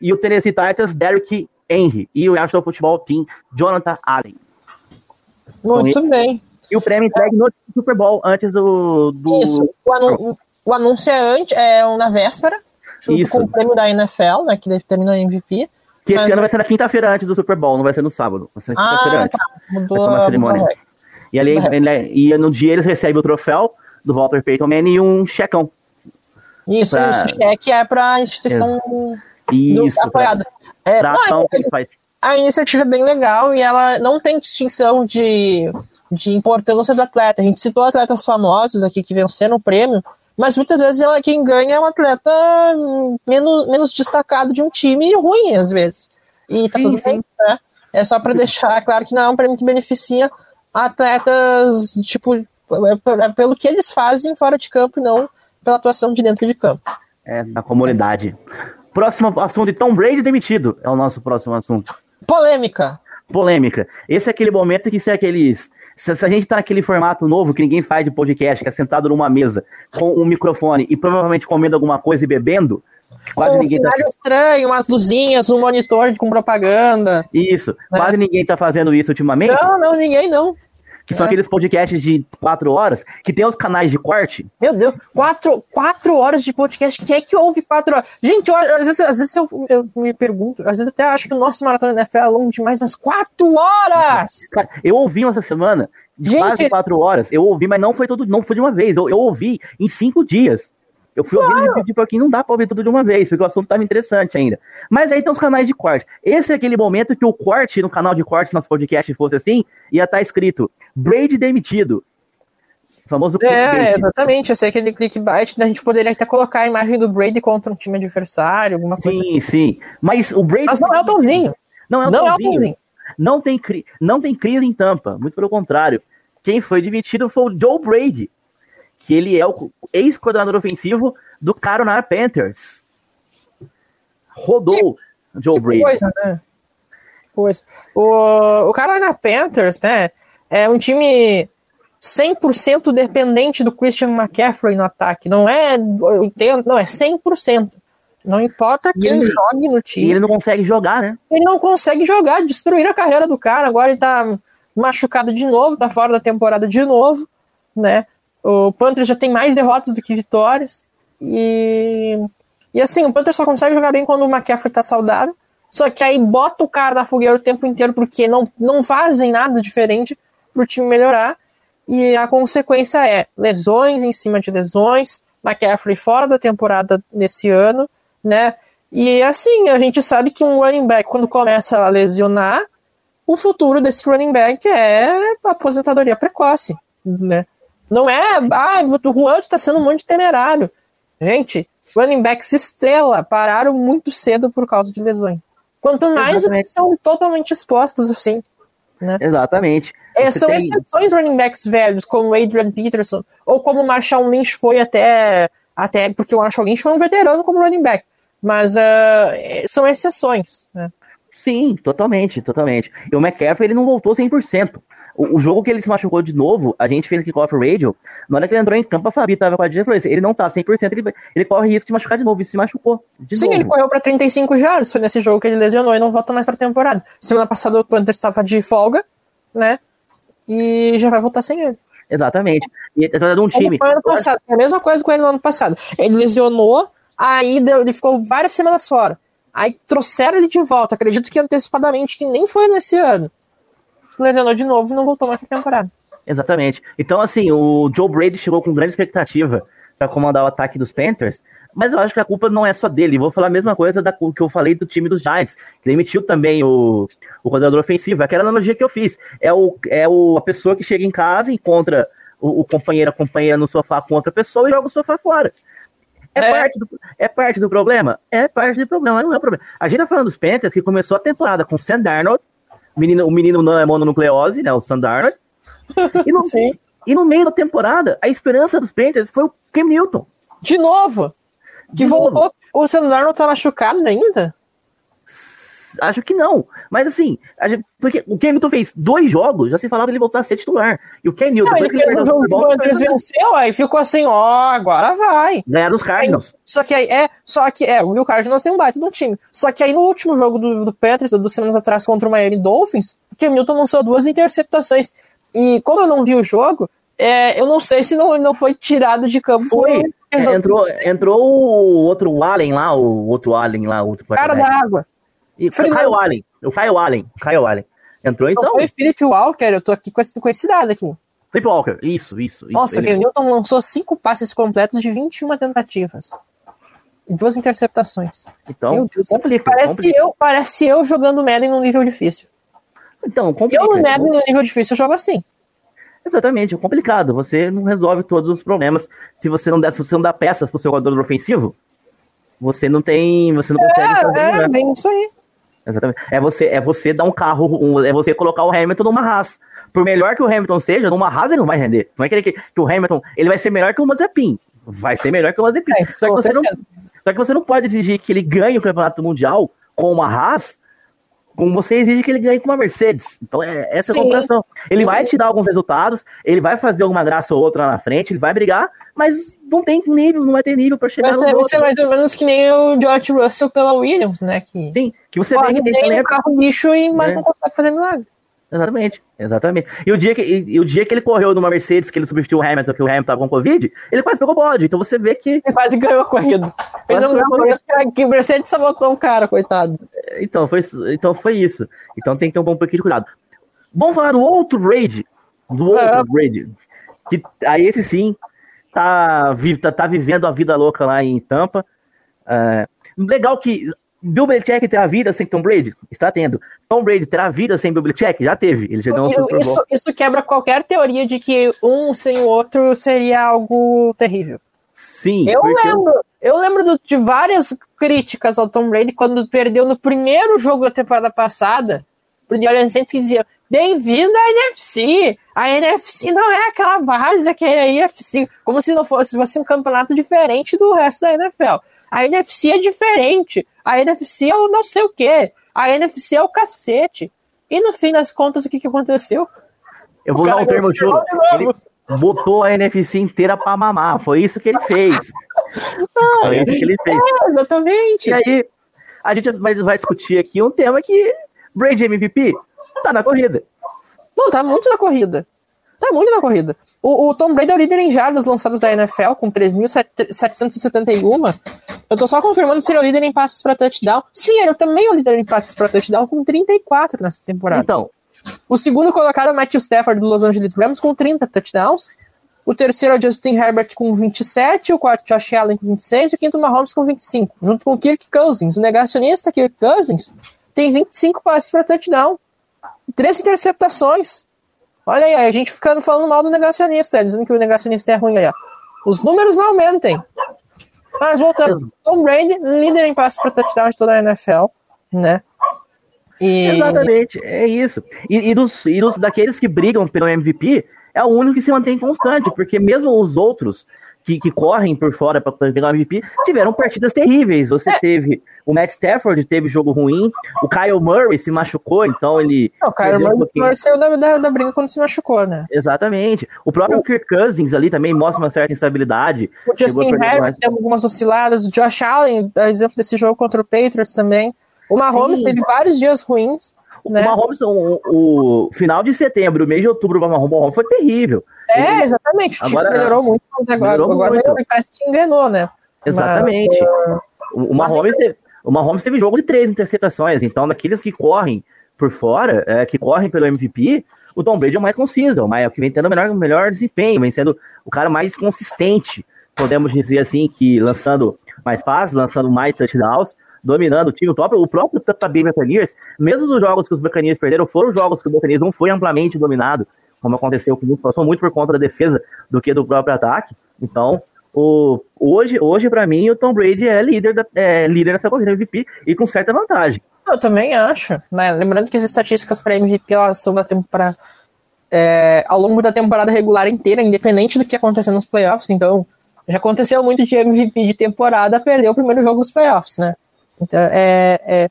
e o Tennessee Titans, Derrick Henry, e o Washington Football Team, Jonathan Allen. Muito então, bem. E o prêmio entregue no Super Bowl antes do. do... Isso. O, o anúncio é, antes, é na véspera, junto Isso. com o prêmio da NFL, né, que determina o MVP. Que esse ano vai ser na quinta-feira antes do Super Bowl, não vai ser no sábado. Vai ser na quinta-feira ah, antes. Tá. Mudou a cerimônia. E, ali, ele, e no dia eles recebem o troféu do Walter Payton e um checão. Isso, pra... cheque é para a instituição Isso, apoiada. Pra, é, pra ação é, que ele faz. A iniciativa é bem legal e ela não tem distinção de, de importância do atleta. A gente citou atletas famosos aqui que venceram o prêmio, mas muitas vezes ela, quem ganha é um atleta menos, menos destacado de um time ruim, às vezes. E tá sim, tudo bem, né? É só para deixar claro que não é um prêmio que beneficia atletas, tipo, é, é pelo que eles fazem fora de campo e não pela atuação de dentro de campo. É, na comunidade. Próximo assunto, Tom Brady demitido. É o nosso próximo assunto. Polêmica. Polêmica. Esse é aquele momento que se é aqueles se, se, a gente tá naquele formato novo que ninguém faz de podcast, que é sentado numa mesa com um microfone e provavelmente comendo alguma coisa e bebendo, quase um ninguém tá. estranho, umas luzinhas, um monitor com propaganda. Isso, né? quase ninguém tá fazendo isso ultimamente. Não, não, ninguém não que são é. aqueles podcasts de quatro horas, que tem os canais de corte. Meu Deus, quatro, quatro horas de podcast, quem é que ouve quatro horas? Gente, eu, às vezes, às vezes eu, eu, me pergunto, às vezes até acho que o nosso maratona NFL é longo demais, mas quatro horas! Cara, eu ouvi essa semana, de Gente, quase quatro horas, eu ouvi, mas não foi todo, não foi de uma vez, eu, eu ouvi em cinco dias. Eu fui claro. ouvindo de pouquinho, não dá pra ouvir tudo de uma vez, porque o assunto tava interessante ainda. Mas aí tem os canais de corte. Esse é aquele momento que o corte, no canal de corte, nosso podcast fosse assim, ia estar tá escrito Brady demitido. famoso É, exatamente. Esse é aquele clickbait. A gente poderia até colocar a imagem do Brady contra um time adversário, alguma coisa sim, assim. Sim, sim. Mas o Brady. Mas não é o Tomzinho. Não é o não Tomzinho. É o Tomzinho. Não tem, cri... não tem crise em Tampa, muito pelo contrário. Quem foi demitido foi o Joe Brady, que ele é o ex-coordenador ofensivo do Carolina Panthers. Rodou que, Joe que Brady. Coisa, né? Coisa. O, o Carolina Panthers, né, é um time 100% dependente do Christian McCaffrey no ataque. Não é 80, não, é 100%. Não importa quem ele, jogue no time. Ele não consegue jogar, né? Ele não consegue jogar, destruir a carreira do cara. Agora ele tá machucado de novo, tá fora da temporada de novo, né? O Panthers já tem mais derrotas do que vitórias. E, e assim, o Panthers só consegue jogar bem quando o McCaffrey tá saudável. Só que aí bota o cara da fogueira o tempo inteiro porque não, não fazem nada diferente pro time melhorar. E a consequência é lesões em cima de lesões, McCaffrey fora da temporada nesse ano, né? E assim, a gente sabe que um running back, quando começa a lesionar, o futuro desse running back é aposentadoria precoce, né? Não é, ah, o Juan está sendo muito temerário. Gente, running backs estrela pararam muito cedo por causa de lesões. Quanto mais eles são totalmente expostos assim. Né? Exatamente. É, são tem... exceções running backs velhos, como Adrian Peterson, ou como o Marshall Lynch foi até, até. Porque o Marshall Lynch foi um veterano como running back. Mas uh, são exceções. Né? Sim, totalmente, totalmente. E o McCaffrey ele não voltou 100%. O, o jogo que ele se machucou de novo, a gente fez aqui Off Radio, na hora que ele entrou em campo, a Fabi tava com a gente falou assim, ele não tá 100%, ele, ele corre risco de machucar de novo, e se machucou. Sim, novo. ele correu para 35 jardas, foi nesse jogo que ele lesionou e não volta mais pra temporada. Semana passada o Panthers estava de folga, né, e já vai voltar sem ele. Exatamente. E é de um time. Foi ano passado, a mesma coisa com ele no ano passado. Ele lesionou, aí deu, ele ficou várias semanas fora. Aí trouxeram ele de volta, acredito que antecipadamente, que nem foi nesse ano lesionou de novo e não voltou mais pra temporada. Exatamente. Então, assim, o Joe Brady chegou com grande expectativa para comandar o ataque dos Panthers, mas eu acho que a culpa não é só dele. Vou falar a mesma coisa da que eu falei do time dos Giants, que demitiu também o, o coordenador ofensivo. Aquela analogia que eu fiz. É, o, é o, a pessoa que chega em casa, encontra o, o companheiro, a companheira no sofá com outra pessoa e joga o sofá fora. É, é, Parte do, é parte do problema? É parte do problema, não é o problema. A gente tá falando dos Panthers que começou a temporada com Sam Darnold, o menino, o menino não é mononucleose, né? O Sandarnold. E no, e no meio da temporada, a esperança dos Panthers foi o Cam Newton. De novo. De que novo. voltou. O Sandarnold tá machucado ainda? Acho que não. Mas assim, gente, porque o Cam Newton fez dois jogos, já se falava ele voltar a ser titular. E o Cam Newton, não, ele fez um jogo que eles venceu, aí ficou assim, ó, agora vai. Ganhar dos Cardinals. Só que aí, é, só que, é, o Cardinals tem um baita no time. Só que aí no último jogo do, do Patriots, duas semanas atrás, contra o Miami Dolphins, o Newton lançou duas interceptações. E como eu não vi o jogo, é, eu não sei se não, não foi tirado de campo. Foi. É, entrou, entrou o outro Allen lá, o outro Allen lá, o outro cara da água. E foi o Kyle Allen. O Kyle Allen. Kyle Allen. Entrou então. Não foi Philip Walker, eu tô aqui com esse, com esse dado aqui. Philip Walker, isso, isso. Nossa, o Newton lançou cinco passes completos de 21 tentativas. E duas interceptações. Então, complica, parece, complica. Eu, parece eu jogando Madden num nível difícil. Então, complica. Eu no Madden no nível difícil eu jogo assim. Exatamente, é complicado. Você não resolve todos os problemas. Se você não der, se você não dá peças pro seu jogador ofensivo, você não tem. Você não consegue é, fazer. É, bem isso aí. Exatamente. É você, é você dar um carro, um, é você colocar o Hamilton numa Haas. Por melhor que o Hamilton seja, numa Haas ele não vai render. Não é que, que o Hamilton ele vai ser melhor que o Mazepin. Vai ser melhor que o Mazepin. É, só, que você não, só que você não pode exigir que ele ganhe o campeonato mundial com uma Haas como você exige que ele ganhe com uma Mercedes. Então, é, essa é a comparação. Ele vai te dar alguns resultados, ele vai fazer alguma graça ou outra lá na frente, ele vai brigar, mas não tem nível, não vai ter nível para chegar vai ser, vai ser mais ou menos que nem o George Russell pela Williams, né? Que Sim, que você vê que tem talento. carro lixo, e, mas é. não consegue fazer milagre. Exatamente, exatamente. E o dia que, e, e, o dia que ele correu numa Mercedes, que ele substituiu o Hamilton, que o Hamilton tava com Covid, ele quase pegou bode. Então você vê que. Ele quase ganhou a corrida. Ele não ganhou a corrida que o Mercedes sabotou o cara, coitado. Então foi, então foi isso. Então tem que ter um pouquinho de cuidado. Vamos falar do outro raid. Do outro é. raid. Que, aí esse sim tá, tá, tá vivendo a vida louca lá em Tampa. É, legal que Bill Belichick terá vida sem Tom Brady? Está tendo. Tom Brady terá vida sem Bill Belichick? Já teve. Ele já ganhou um Super Bowl. Isso, isso quebra qualquer teoria de que um sem o outro seria algo terrível. Sim. Eu lembro, eu lembro do- de várias críticas ao Tom Brady quando perdeu no primeiro jogo da temporada passada, pro New Orleans Saints que dizia Bem-vindo à NFC! A NFC não é aquela várzea que é a NFC, como se não fosse, fosse um campeonato diferente do resto da NFL. A NFC é diferente, a NFC é o não sei o que, a NFC é o cacete. E no fim das contas, o que, que aconteceu? Eu vou O dar um termo chulo. Ele botou a NFC inteira pra mamar. Foi isso que ele fez. Foi isso que ele fez. É, exatamente. E aí, a gente vai, vai discutir aqui um tema que Brady MVP tá na corrida. Não, tá muito na corrida. Tá muito na corrida. O, o Tom Brady é o líder em jardas lançadas da NFL, com 3.771. Eu tô só confirmando se ele é o líder em passes para touchdown. Sim, ele também é o líder em passes para touchdown, com 34 nessa temporada. Então, O segundo colocado é Matthew Stafford do Los Angeles Rams, com 30 touchdowns. O terceiro é Justin Herbert com 27, o quarto Josh Allen com 26 e o quinto Mahomes com 25, junto com Kirk Cousins. O negacionista Kirk Cousins tem 25 passes para touchdown e três interceptações. Olha aí, a gente ficando falando mal do negacionista, dizendo que o negacionista é ruim ó. Os números não aumentem. Mas voltando, Tom Brady, líder em passes para touchdown de toda a NFL, né? E... exatamente, é isso. E, e dos, e dos daqueles que brigam pelo MVP, é o único que se mantém constante, porque mesmo os outros que, que correm por fora para pegar o MVP tiveram partidas terríveis. Você É. teve o Matt Stafford, teve jogo ruim, o Kyle Murray se machucou, então ele. Não, o um Murray saiu da, da, da briga quando se machucou, né? Exatamente. O próprio O- Kirk Cousins ali também mostra uma certa instabilidade. O Justin Herbert teve algumas osciladas. O Josh Allen, exemplo desse jogo contra o Patriots também. O Mahomes Sim. teve vários dias ruins. O Né? Mahomes, o, o final de setembro, o mês de outubro, o Mahomes foi terrível. É, exatamente. O Chiefs melhorou muito, mas agora, melhorou agora muito. melhorou, parece que engrenou, né? Exatamente. O, o mas- Mahomes, teve, o Mahomes teve jogo de três interceptações, então daqueles que correm por fora, é, que correm pelo MVP, o Tom Brady é o mais conciso, o mais- é o que vem tendo o melhor, o melhor desempenho, vem sendo o cara mais consistente, podemos dizer assim, que lançando mais passes, lançando mais touchdowns, dominando o time, o próprio, o próprio Tampa Bay Buccaneers, mesmo os jogos que os Buccaneers perderam, foram jogos que o Buccaneers não foi amplamente dominado, como aconteceu com passou muito por conta da defesa do que do próprio ataque. Então, o, hoje, hoje para mim, o Tom Brady é líder, da, é líder nessa corrida MVP e com certa vantagem. Eu também acho, né? Lembrando que as estatísticas para MVP elas são da temporada é, ao longo da temporada regular inteira, independente do que acontecer nos playoffs. Então, já aconteceu muito de MVP de temporada perder o primeiro jogo dos playoffs, né? Então, é, é,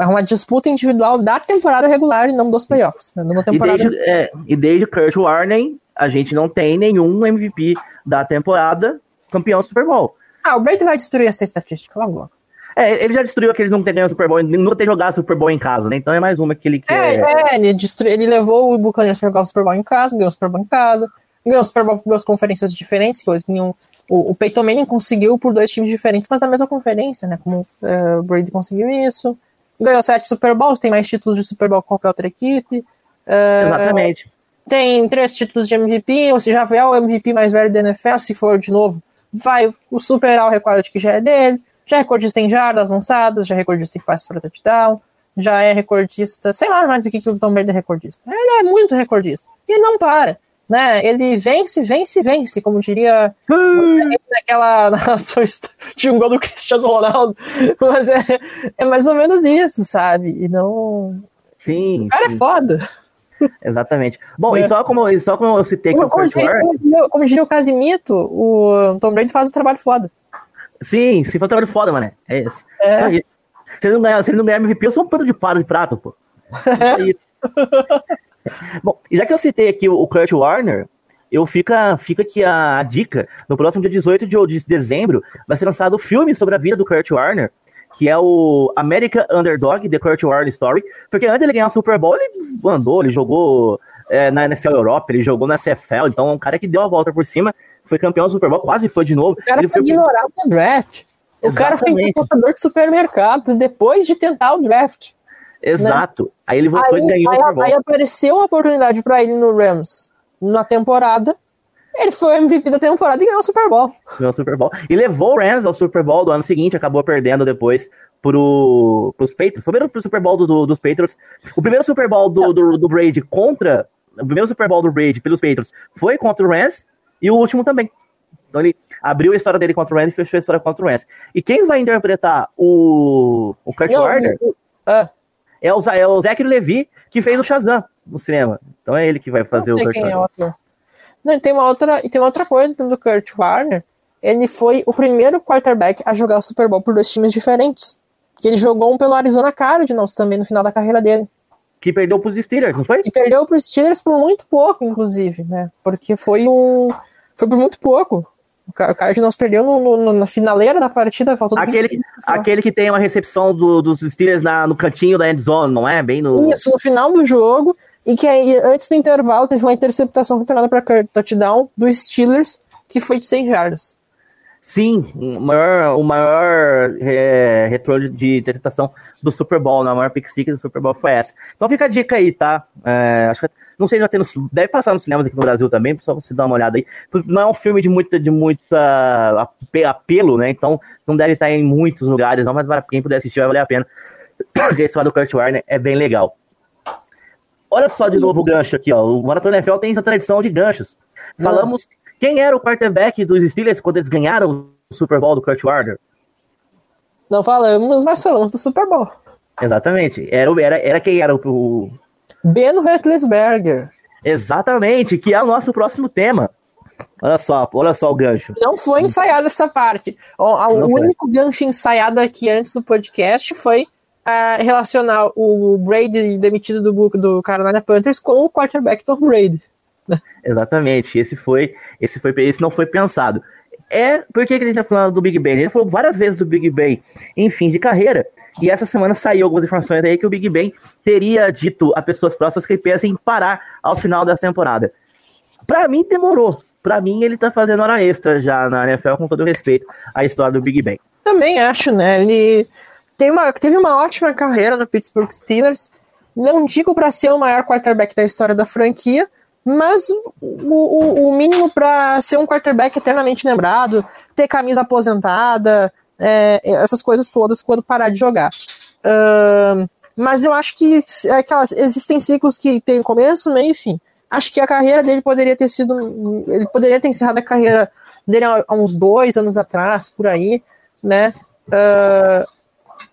é uma disputa individual da temporada regular e não dos playoffs. Né? Numa E temporada desde, é, e desde Kurt Warner, a gente não tem nenhum MVP da temporada campeão do Super Bowl. Ah, o Brady vai destruir essa estatística logo. É, ele já destruiu aqueles não ter ganhado Super Bowl, nunca ter jogado Super Bowl em casa, né? Então é mais uma que ele É, quer. é ele, destru... ele levou o Buccaneers para jogar o Super Bowl em casa, ganhou o Super Bowl em casa, ganhou o Super Bowl por duas conferências diferentes, coisa que nenhum... o, o Peyton Manning conseguiu por dois times diferentes, mas na mesma conferência, né? Como é, o Brady conseguiu isso. Ganhou sete Super Bowls, tem mais títulos de Super Bowl que qualquer outra equipe. É, Exatamente. tem três títulos de MVP, ou seja, já é o MVP mais velho da NFL, se for de novo, vai superar o recorde que já é dele, já é recordista em jardas lançadas, já é recordista em passes para touchdown, já é recordista, sei lá mais do que, que o Tom Brady é recordista. Ele é muito recordista. E ele não para, né? Ele vence, vence, vence, como diria naquela narração de um gol do Cristiano Ronaldo. Mas é, é mais ou menos isso, sabe? E não... Sim. O cara sim, é foda. Exatamente. Bom, É. e só como, e só como eu citei que o Como, como, Kurt diria, como como diria o Casimito, o Tom Brady faz um trabalho foda. Sim, se for um trabalho foda, mano. É isso. É. Só isso. Se ele não ganhar, se ele não ganhar MVP, eu sou um pano de paro de prato, pô. É isso. Bom, e já que eu citei aqui o Kurt Warner, eu fica, fica aqui a, a dica. No próximo dia 18 de, de dezembro vai ser lançado o filme sobre a vida do Kurt Warner, que é o American Underdog, The Kurt Warner Story. Porque antes de ele ganhar o Super Bowl, ele andou, ele jogou é, na NFL Europa, ele jogou na CFL, então é um cara que deu a volta por cima, foi campeão do Super Bowl, quase foi de novo. O cara ele foi ignorado no draft. O cara foi Exatamente. computador de supermercado depois de tentar o draft. Exato. Aí ele voltou Aí, e ganhou aí- o Super Bowl. aí apareceu a oportunidade pra ele no Rams na temporada. Ele foi MVP da temporada e ganhou o Super Bowl. Ganhou o Super Bowl. E levou o Rams ao Super Bowl do ano seguinte, acabou perdendo depois pro, pros Patriots. Foi o primeiro Super Bowl do, do, dos Patriots. O primeiro Super Bowl do, do, do, Brady contra. O primeiro Super Bowl do Brady pelos Patriots foi contra o Rams e o último também. Então ele abriu a história dele contra o Rams e fechou a história contra o Rams. E quem vai interpretar o, o Kurt Warner ah. É, o, é o Zachary Levi, que fez o Shazam no cinema. Então é ele que vai fazer o Kurt Warner. É Não, tem uma outra, e tem uma outra coisa do Kurt Warner. Ele foi o primeiro quarterback a jogar o Super Bowl por dois times diferentes. Que ele jogou um pelo Arizona Cardinals também no final da carreira dele. Que perdeu para os Steelers, não foi? E perdeu para os Steelers por muito pouco, inclusive, né? Porque foi um. Foi por muito pouco. O Cardinals perdeu no, no, na finaleira da partida, faltou aquele, aquele que tem uma recepção do, dos Steelers na, no cantinho da endzone, não é? Bem no... Isso, no final do jogo, e que aí, antes do intervalo, teve uma interceptação retornada para touchdown dos Steelers, que foi de 100 jardas. Sim, o maior, o maior é, retorno de interceptação do Super Bowl, né? a maior pick six do Super Bowl foi essa. Então fica a dica aí, tá? É, acho que, não sei se vai ter no, deve passar nos cinemas aqui no Brasil também, só você dar uma olhada aí. Não é um filme de muita, de muita apelo, né? Então não deve estar em muitos lugares, não, mas quem puder assistir vai valer a pena. Porque esse do Kurt Warner é bem legal. Olha só de novo o gancho aqui, ó. O Maratona NFL tem essa tradição de ganchos. Falamos quem era o quarterback dos Steelers quando eles ganharam o Super Bowl do Kurt Warner? Não falamos, mas falamos do Super Bowl. Exatamente. Era, era, era quem era o. Ben Roethlisberger. Exatamente, que é o nosso próximo tema. Olha só, olha só o gancho. Não foi ensaiada essa parte. O, o único gancho ensaiado aqui antes do podcast foi uh, relacionar o Brady demitido do, do Carolina Panthers com o quarterback Tom Brady. Exatamente. Esse foi, esse foi, esse não foi pensado. É por que, que a gente tá falando do Big Ben? Ele falou várias vezes do Big Ben em fim de carreira. E essa semana saiu algumas informações aí que o Big Ben teria dito a pessoas próximas que pensa em parar ao final da temporada. Para mim demorou. Para mim ele tá fazendo hora extra já na NFL com todo respeito à história do Big Ben. Também acho, né? Ele tem uma, teve uma ótima carreira no Pittsburgh Steelers. Não digo para ser o maior quarterback da história da franquia, mas o, o, mínimo para ser um quarterback eternamente lembrado, ter camisa aposentada, é, essas coisas todas quando parar de jogar. Uh, mas eu acho que é aquelas, existem ciclos que tem começo, meio e fim. Acho que a carreira dele poderia ter sido. Ele poderia ter encerrado a carreira dele há, há uns dois anos atrás, por aí, né? Uh,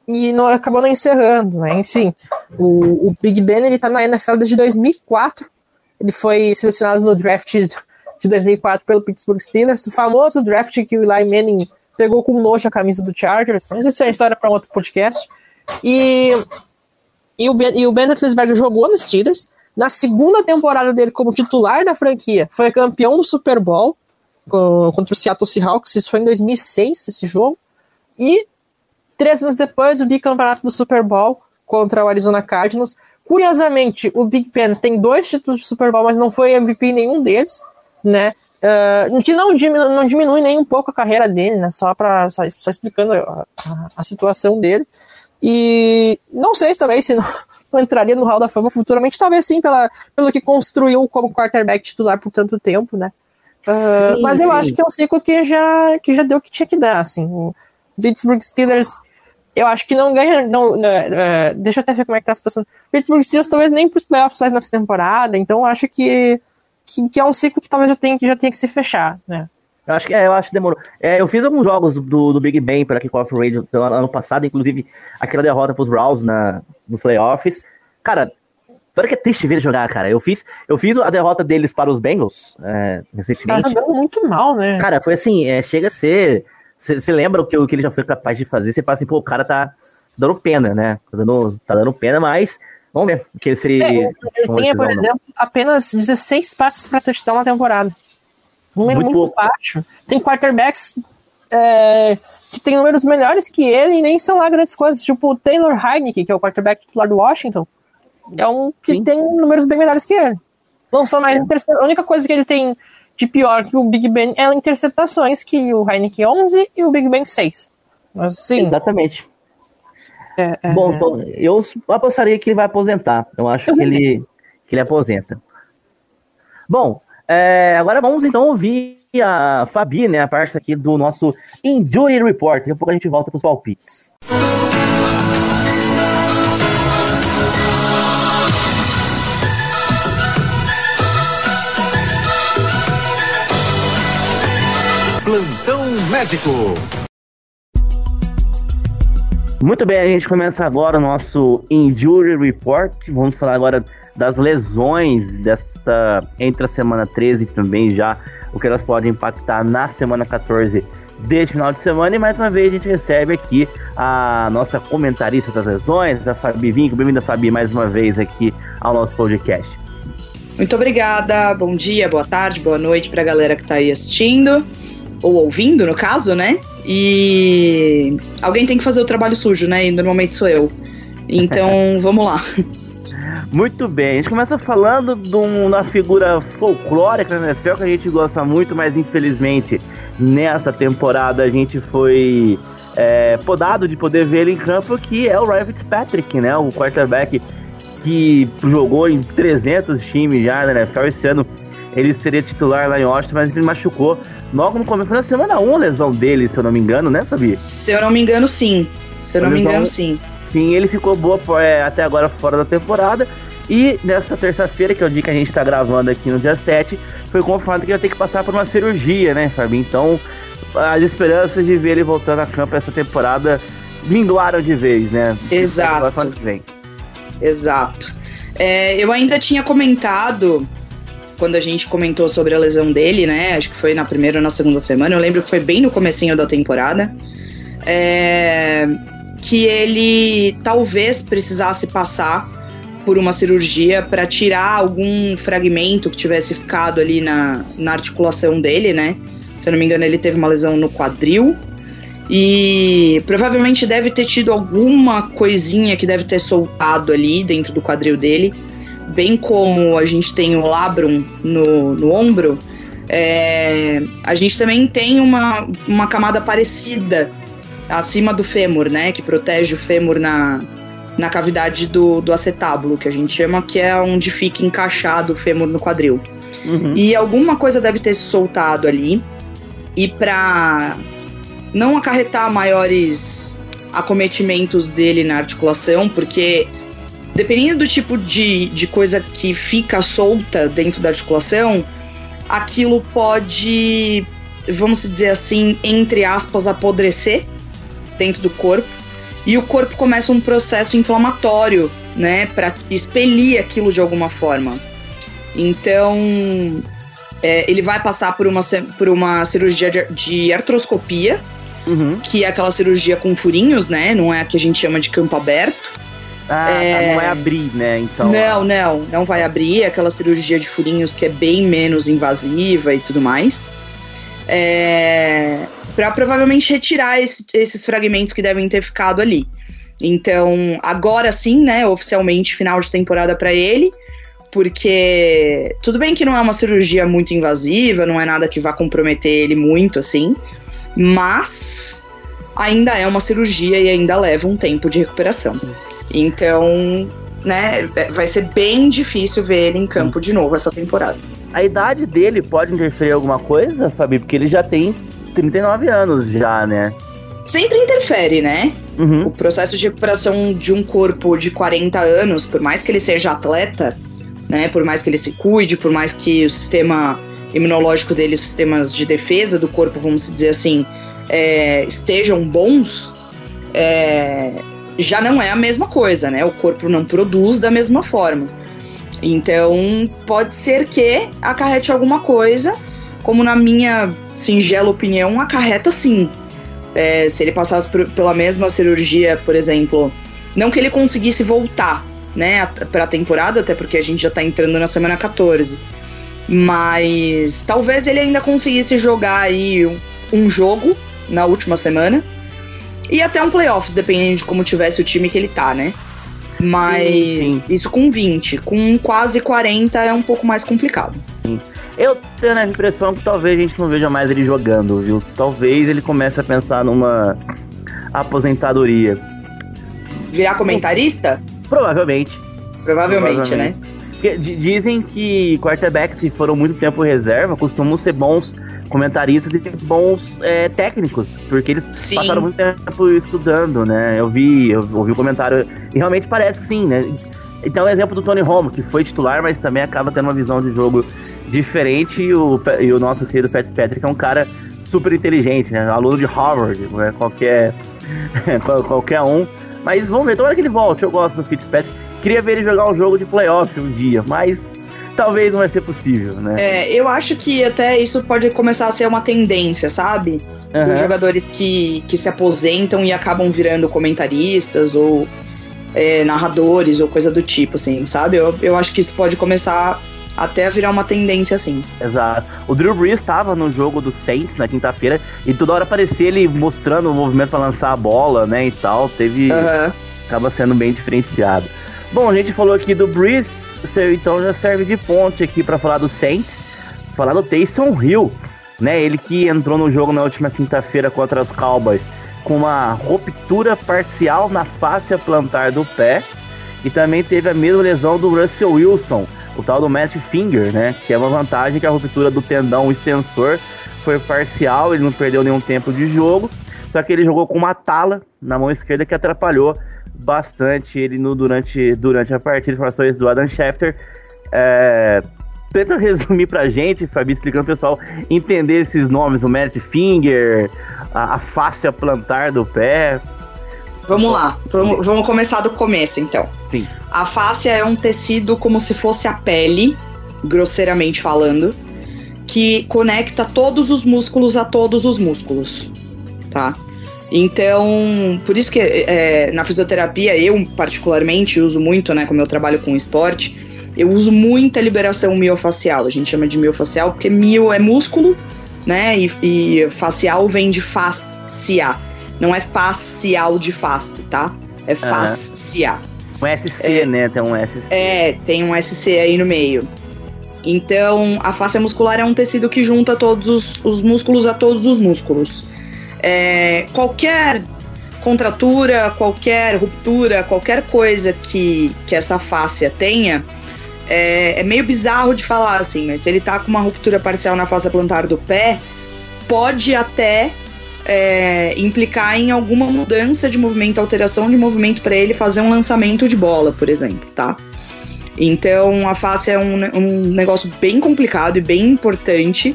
e não, acabou não encerrando, né? Enfim, o, o Big Ben ele tá na NFL desde 2004 ele foi selecionado no draft de 2004 pelo Pittsburgh Steelers, o famoso draft que o Eli Manning pegou com nojo a camisa do Chargers. Mas essa é a história para outro podcast. E, e o Ben, e o ben Roethlisberger jogou nos Steelers. Na segunda temporada dele como titular da franquia, foi campeão do Super Bowl contra o Seattle Seahawks. Isso foi em 2006, esse jogo. E três anos depois, o bicampeonato do Super Bowl contra o Arizona Cardinals. Curiosamente, o Big Ben tem dois títulos de Super Bowl, mas não foi MVP em nenhum deles, né? Uh, que não diminui, não diminui nem um pouco a carreira dele, né? Só para só, só, explicando a, a, a, situação dele. E não sei se também se não, não, entraria no Hall da Fama futuramente, talvez sim, pela, pelo que construiu como quarterback titular por tanto tempo, né? Uh, sim, mas eu sim. acho que é um ciclo que já, que já deu o que tinha que dar, assim. O Pittsburgh Steelers eu acho que não ganha. Não, uh, deixa eu até ver como é que tá a situação. Pittsburgh Steelers talvez nem pros playoffs mais nessa temporada, então acho que, que, que, é um ciclo que talvez já tenha, que já tenha que se fechar, né? Eu acho que é, eu acho que demorou. É, eu fiz alguns jogos do, do Big Ben para Kickoff Radio no ano passado, inclusive aquela derrota pros Browns na, nos playoffs. Cara, Claro que é triste ver ele jogar, cara. Eu fiz, eu fiz a derrota deles para os Bengals é, recentemente. Tá jogando muito mal, né? Cara, foi assim, é, chega a ser você lembra o que, o que ele já foi capaz de fazer? Você fala assim, pô, o cara tá dando pena, né? Tá dando, tá dando pena, mas vamos ver o que ele. É, ele tinha, por exemplo, apenas 16 passes para touchdown na temporada. número muito, muito baixo. Tem quarterbacks é, que tem números melhores que ele e nem são lá grandes coisas. Tipo o Taylor Heineke, que é o quarterback titular do Washington. É um que Sim. tem números bem melhores que ele. Não são mais é. A única coisa que ele tem de pior que o Big Ben é interceptações, que o Heineken 11 e o Big Ben 6. Mas sim. Exatamente. É, é, Bom, então, eu apostaria que ele vai aposentar. Eu acho eu que, ele, que ele aposenta. Bom, É, agora vamos então ouvir a Fabi, né? A parte aqui do nosso Injury Report. Daqui a pouco a gente volta para os palpites. Plantão Médico. Muito bem, a gente começa agora o nosso Injury Report. Vamos falar agora das lesões desta entre a semana 13 e também já o que elas podem impactar na semana 14 deste final de semana. E mais uma vez a gente recebe aqui a nossa comentarista das lesões, a Fabi Vinco. Bem-vinda, Fabi, mais uma vez aqui ao nosso podcast. Muito obrigada, bom dia, boa tarde, boa noite para a galera que está aí assistindo, ou ouvindo, no caso, né? E alguém tem que fazer o trabalho sujo, né? E normalmente sou eu. Então, vamos lá. Muito bem, a gente começa falando de uma figura folclórica na NFL que a gente gosta muito, mas infelizmente nessa temporada a gente foi é, podado de poder ver ele em campo, que é o Ryan Fitzpatrick, né? O quarterback que jogou em 300 times já na NFL esse ano. Ele seria titular lá em Washington, mas ele machucou logo no começo. Foi na semana 1 a lesão dele, se eu não me engano, né, Fabi? Se eu não me engano, sim. Se eu não me engano, sim. Sim, ele ficou boa é, até agora fora da temporada. E nessa terça-feira, que é o dia que a gente está gravando aqui no dia 7, foi confirmado que ia ter que passar por uma cirurgia, né, Fabi? Então, as esperanças de ver ele voltando a campo essa temporada minguaram de vez, né? Exato. Exato. É, eu ainda tinha comentado quando a gente comentou sobre a lesão dele, né? Acho que foi na primeira ou na segunda semana. Eu lembro que foi bem no comecinho da temporada. É, que ele talvez precisasse passar por uma cirurgia para tirar algum fragmento que tivesse ficado ali na, na articulação dele, né? Se eu não me engano, ele teve uma lesão no quadril. E provavelmente deve ter tido alguma coisinha que deve ter soltado ali dentro do quadril dele. Bem como a gente tem o labrum no, no ombro, é, a gente também tem uma, uma camada parecida acima do fêmur, né? Que protege o fêmur na, na cavidade do, do acetábulo, que a gente chama, que é onde fica encaixado o fêmur no quadril. Uhum. E alguma coisa deve ter se soltado ali. E para não acarretar maiores acometimentos dele na articulação, porque dependendo do tipo de, de coisa que fica solta dentro da articulação, aquilo pode, vamos dizer assim, entre aspas, apodrecer dentro do corpo e o corpo começa um processo inflamatório, né, para expelir aquilo de alguma forma. Então, é, ele vai passar por uma, por uma cirurgia de, de artroscopia, uhum. que é aquela cirurgia com furinhos, né? Não é a que a gente chama de campo aberto. Ah, tá, é... não vai abrir, né? Então. Não, não, não vai abrir. É aquela cirurgia de furinhos que é bem menos invasiva e tudo mais. É para provavelmente retirar esse, esses fragmentos que devem ter ficado ali. Então, agora sim, né, oficialmente final de temporada para ele, porque tudo bem que não é uma cirurgia muito invasiva, não é nada que vá comprometer ele muito assim, mas ainda é uma cirurgia e ainda leva um tempo de recuperação. Então, né, vai ser bem difícil ver ele em campo de novo essa temporada. A idade dele pode interferir alguma coisa, Fabi? Porque ele já tem 39 anos já, né? Sempre interfere, né? Uhum. O processo de recuperação de um corpo de 40 anos, por mais que ele seja atleta, né? Por mais que ele se cuide, por mais que o sistema imunológico dele, os sistemas de defesa do corpo, vamos dizer assim, é, estejam bons, é, já não é a mesma coisa, né? O corpo não produz da mesma forma. Então, pode ser que acarrete alguma coisa como na minha singela opinião, acarreta sim. É, se ele passasse por, pela mesma cirurgia, por exemplo, não que ele conseguisse voltar, né, para a temporada, até porque a gente já tá entrando na semana 14. Mas talvez ele ainda conseguisse jogar aí um, um jogo na última semana e até um playoffs, dependendo de como tivesse o time que ele tá, né? Mas sim, sim. isso com 20, com quase 40 é um pouco mais complicado. Sim. Eu tenho a impressão que talvez a gente não veja mais ele jogando, viu? Talvez ele comece a pensar numa aposentadoria. Virar comentarista? Provavelmente. Provavelmente, né? Porque dizem que quarterbacks que foram muito tempo reserva costumam ser bons comentaristas e bons é, técnicos, porque eles sim. passaram muito tempo estudando, né? Eu vi, eu ouvi o um comentário e realmente parece que sim, né? Então, o exemplo do Tony Romo, que foi titular, mas também acaba tendo uma visão de jogo diferente, e o, e o nosso querido Fitzpatrick é um cara super inteligente, né? Aluno de Harvard, né? qualquer, qualquer um. Mas vamos ver, tomara que ele volte. Eu gosto do Fitzpatrick. Queria ver ele jogar um jogo de playoff um dia, mas talvez não vai ser possível, né? É, eu acho que até isso pode começar a ser uma tendência, sabe? Uhum. Dos jogadores que, que se aposentam e acabam virando comentaristas ou é, narradores ou coisa do tipo, assim, sabe? Eu, eu acho que isso pode começar até a virar uma tendência assim. Exato. O Drew Brees estava no jogo do Saints na quinta-feira e toda hora aparecia ele mostrando o movimento para lançar a bola, né, e tal. Teve. Uhum. Acaba sendo bem diferenciado. Bom, a gente falou aqui do Brees, então já serve de ponte aqui para falar do Saints, falar do Taysom Hill, né? Ele que entrou no jogo na última quinta-feira contra os Cowboys com uma ruptura parcial na face plantar do pé e também teve a mesma lesão do Russell Wilson, o tal do Matt Finger, né? Que é uma vantagem que a ruptura do tendão extensor foi parcial, ele não perdeu nenhum tempo de jogo, só que ele jogou com uma tala na mão esquerda que atrapalhou bastante ele no, durante, durante a partida. Informações do Adam Schefter. É, tenta resumir pra gente, Fabi, explicando pro pessoal entender esses nomes, o Merit Finger, a, a fáscia plantar do pé. Vamos lá, vamos, vamos começar do começo então. Sim. A fáscia é um tecido como se fosse a pele, grosseiramente falando, que conecta todos os músculos a todos os músculos, tá? Então, por isso que é, na fisioterapia, eu particularmente uso muito, né, como eu trabalho com esporte, eu uso muita liberação miofacial. A gente chama de miofacial porque mio é músculo, né, e, e facial vem de fascia. Não é facial de face, tá? É fascia. Um SC, é, né? Tem um SC. É, tem um SC aí no meio. Então, a face muscular é um tecido que junta todos os, os músculos a todos os músculos. É, qualquer contratura, qualquer ruptura, qualquer coisa que, que essa fáscia tenha, é, é, meio bizarro de falar assim, mas se ele tá com uma ruptura parcial na face plantar do pé, pode até é, implicar em alguma mudança de movimento, alteração de movimento para ele fazer um lançamento de bola, por exemplo, tá? Então a face é um, um negócio bem complicado e bem importante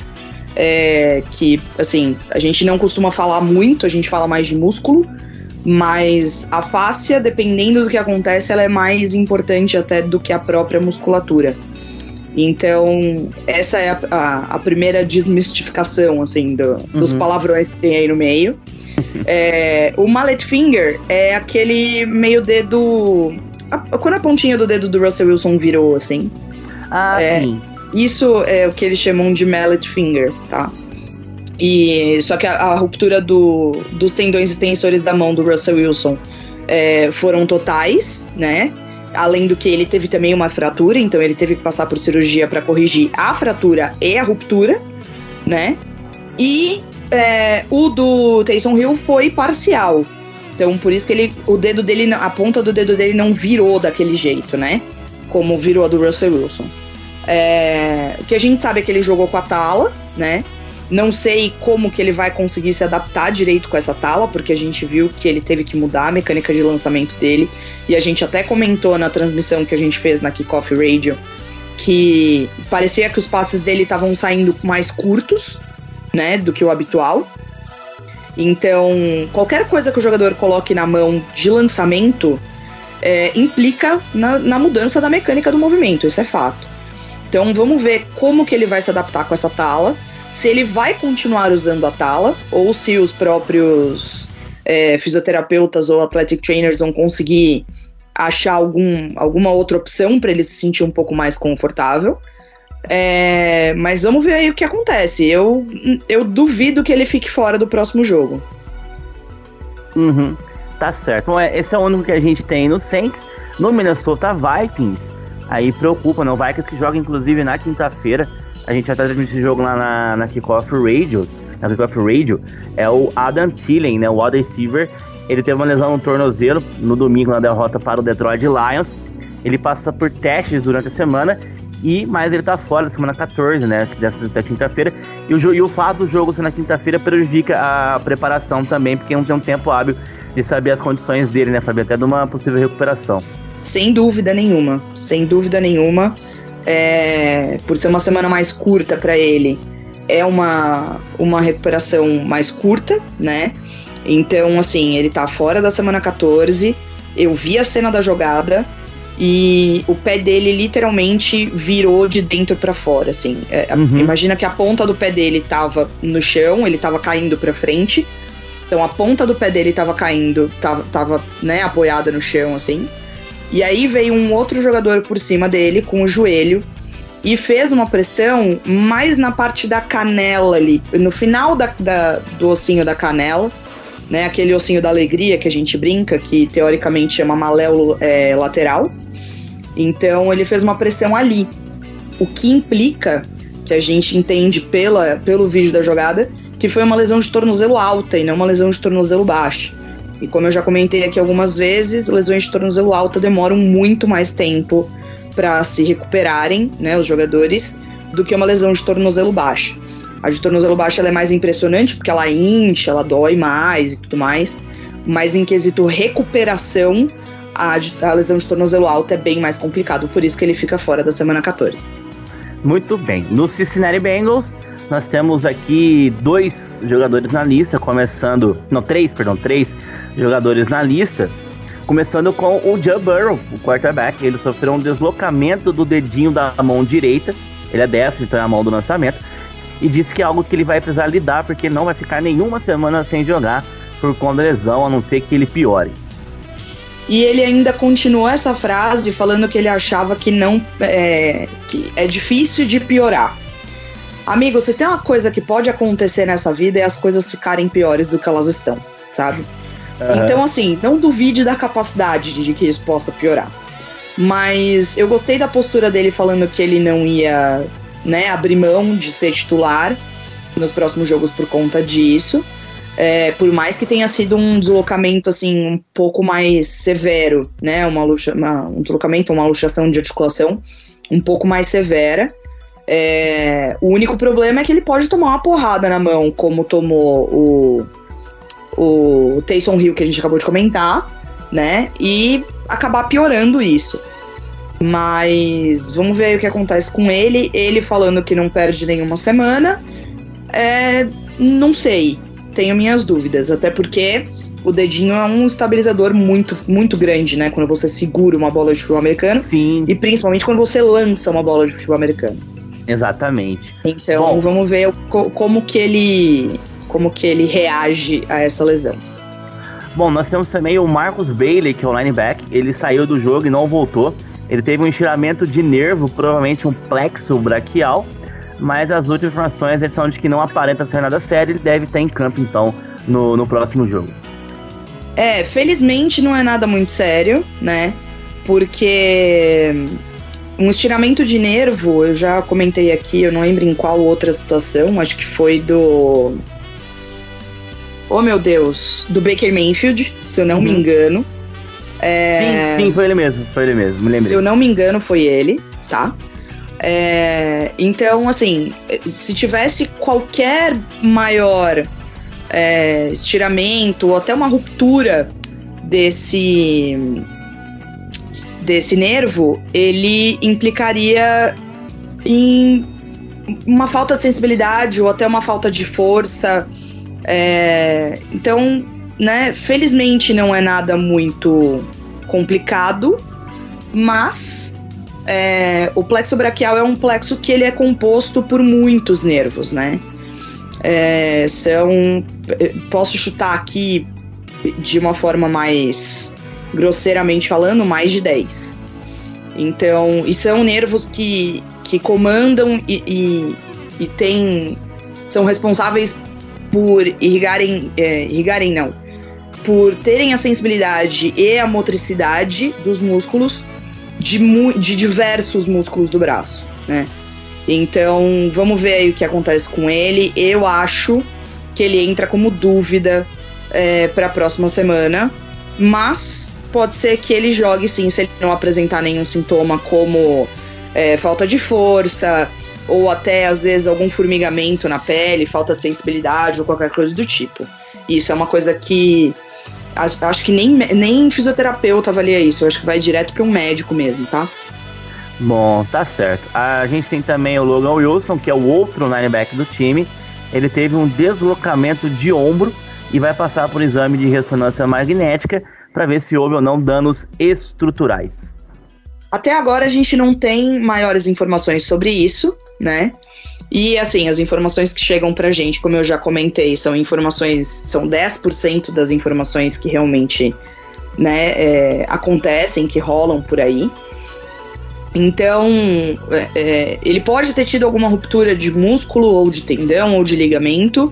é, que, assim, a gente não costuma falar muito, a gente fala mais de músculo, mas a fáscia, dependendo do que acontece, ela é mais importante até do que a própria musculatura. Então, essa é a, a, a primeira desmistificação, assim, do, uhum. dos palavrões que tem aí no meio. é, o mallet finger é aquele meio dedo... A, quando a pontinha do dedo do Russell Wilson virou, assim. Ah, é, sim. Isso é o que eles chamam de mallet finger, tá? E só que a, a ruptura do, dos tendões extensores da mão do Russell Wilson é, foram totais, né? Além do que ele teve também uma fratura, então ele teve que passar por cirurgia para corrigir a fratura e a ruptura, né? E é, o do Taysom Hill foi parcial. Então, por isso que ele, o dedo dele, a ponta do dedo dele não virou daquele jeito, né? Como virou a do Russell Wilson. É, o que a gente sabe é que ele jogou com a tala, né? Não sei como que ele vai conseguir se adaptar direito com essa tala, porque a gente viu que ele teve que mudar a mecânica de lançamento dele. E a gente até comentou na transmissão que a gente fez na Kickoff Radio que parecia que os passes dele estavam saindo mais curtos, né, do que o habitual. Então, qualquer coisa que o jogador coloque na mão de lançamento é, implica na, na mudança da mecânica do movimento, isso é fato. Então vamos ver como que ele vai se adaptar com essa tala, se ele vai continuar usando a tala, ou se os próprios é, fisioterapeutas ou athletic trainers vão conseguir achar algum, alguma outra opção para ele se sentir um pouco mais confortável. É, mas vamos ver aí o que acontece. Eu, eu duvido que ele fique fora do próximo jogo. Uhum, tá certo. Bom, é, esse é o único que a gente tem no Saints. No Minnesota Vikings, aí preocupa, não? O Vikings que joga inclusive na quinta-feira. A gente vai transmitir esse jogo lá na, na Kickoff Radios. Na Kickoff Radio. É o Adam Thielen, né? O wide receiver. Ele teve uma lesão no tornozelo no domingo na derrota para o Detroit Lions. Ele passa por testes durante a semana e mas ele tá fora da semana 14, né? Dessa quinta-feira. E o, e o fato do jogo ser na quinta-feira prejudica a preparação também, porque não tem um tempo hábil de saber as condições dele, né, Fabio? Até de uma possível recuperação. Sem dúvida nenhuma. Sem dúvida nenhuma. É, por ser uma semana mais curta para ele, é uma, uma recuperação mais curta, né? Então, assim, ele tá fora da semana 14. Eu vi a cena da jogada e o pé dele literalmente virou de dentro para fora, assim. É, uhum. Imagina que a ponta do pé dele tava no chão, ele tava caindo para frente. Então a ponta do pé dele tava caindo, tava, tava né, apoiada no chão, assim. E aí veio um outro jogador por cima dele com o joelho e fez uma pressão mais na parte da canela ali, no final da, da, do ossinho da canela, né? Aquele ossinho da alegria que a gente brinca, que teoricamente chama maléolo é, lateral. Então ele fez uma pressão ali, o que implica que a gente entende pela, pelo vídeo da jogada que foi uma lesão de tornozelo alta e não uma lesão de tornozelo baixa. E como eu já comentei aqui algumas vezes, lesões de tornozelo alta demoram muito mais tempo para se recuperarem, né, os jogadores, do que uma lesão de tornozelo baixa. A de tornozelo baixo é mais impressionante porque ela incha, ela dói mais e tudo mais, mas em quesito recuperação, a, a lesão de tornozelo alto é bem mais complicado, por isso que ele fica fora da semana 14. Muito bem. No Cincinnati Bengals, nós temos aqui dois jogadores na lista, começando. Não, três, perdão, três jogadores na lista. Começando com o Joe Burrow, o quarterback. Ele sofreu um deslocamento do dedinho da mão direita. Ele é destro, então é a mão do lançamento. E disse que é algo que ele vai precisar lidar, porque não vai ficar nenhuma semana sem jogar por conta da lesão, a não ser que ele piore. E ele ainda continuou essa frase falando que ele achava que não é, que é difícil de piorar. Amigo, você tem uma coisa que pode acontecer nessa vida é as coisas ficarem piores do que elas estão, sabe? Uhum. Então, assim, não duvide da capacidade de que isso possa piorar. Mas eu gostei da postura dele falando que ele não ia, né, abrir mão de ser titular nos próximos jogos por conta disso. É, por mais que tenha sido um deslocamento assim um pouco mais severo, né, uma, luxa, uma um deslocamento, uma luxação de articulação um pouco mais severa. É, o único problema é que ele pode tomar uma porrada na mão, como tomou o, o Taysom Hill que a gente acabou de comentar, né? E acabar piorando isso. Mas vamos ver aí o que acontece com ele. Ele falando que não perde nenhuma semana. É, não sei tenho minhas dúvidas, até porque o dedinho é um estabilizador muito, muito grande, né? Quando você segura uma bola de futebol americano. Sim. E principalmente quando você lança uma bola de futebol americano. Exatamente. Então, Bom, vamos ver como que ele como que ele reage a essa lesão. Bom, nós temos também o Marcus Bailey, que é o linebacker. Ele saiu do jogo e não voltou. Ele teve um estiramento de nervo, provavelmente um plexo braquial mas as últimas informações são de que não aparenta ser nada sério, ele deve estar em campo então no, no próximo jogo. É, felizmente não é nada muito sério, né? Porque um estiramento de nervo, eu já comentei aqui, eu não lembro em qual outra situação, acho que foi do. Oh meu Deus, do Baker Mayfield, se eu não uhum. me engano. É... Sim, sim, foi ele mesmo, foi ele mesmo, me lembrei. Se eu não me engano, foi ele, tá? É, então, assim, se tivesse qualquer maior é, estiramento ou até uma ruptura desse desse nervo, ele implicaria em uma falta de sensibilidade ou até uma falta de força. É, então, né, felizmente não é nada muito complicado, mas é, o plexo braquial é um plexo que ele é composto por muitos nervos, né? É, são. Posso chutar aqui de uma forma mais grosseiramente falando, mais de 10. Então, e são nervos que, que comandam e, e, e tem, são responsáveis por irrigarem, é, irrigarem não, por terem a sensibilidade e a motricidade dos músculos de, de diversos músculos do braço, né? Então, vamos ver aí o que acontece com ele. Eu acho que ele entra como dúvida é, para a próxima semana, mas pode ser que ele jogue sim, se ele não apresentar nenhum sintoma como é, falta de força, ou até às vezes algum formigamento na pele, falta de sensibilidade ou qualquer coisa do tipo. Isso é uma coisa que acho que nem, nem fisioterapeuta avalia isso, eu acho que vai direto para um médico mesmo, tá? Bom, tá certo. A gente tem também o Logan Wilson, que é o outro linebacker do time. Ele teve um deslocamento de ombro e vai passar por exame de ressonância magnética para ver se houve ou não danos estruturais. Até agora a gente não tem maiores informações sobre isso, né? E assim, as informações que chegam pra gente, como eu já comentei, são informações, são 10% das informações que realmente né, é, acontecem, que rolam por aí. Então, é, é, ele pode ter tido alguma ruptura de músculo, ou de tendão, ou de ligamento.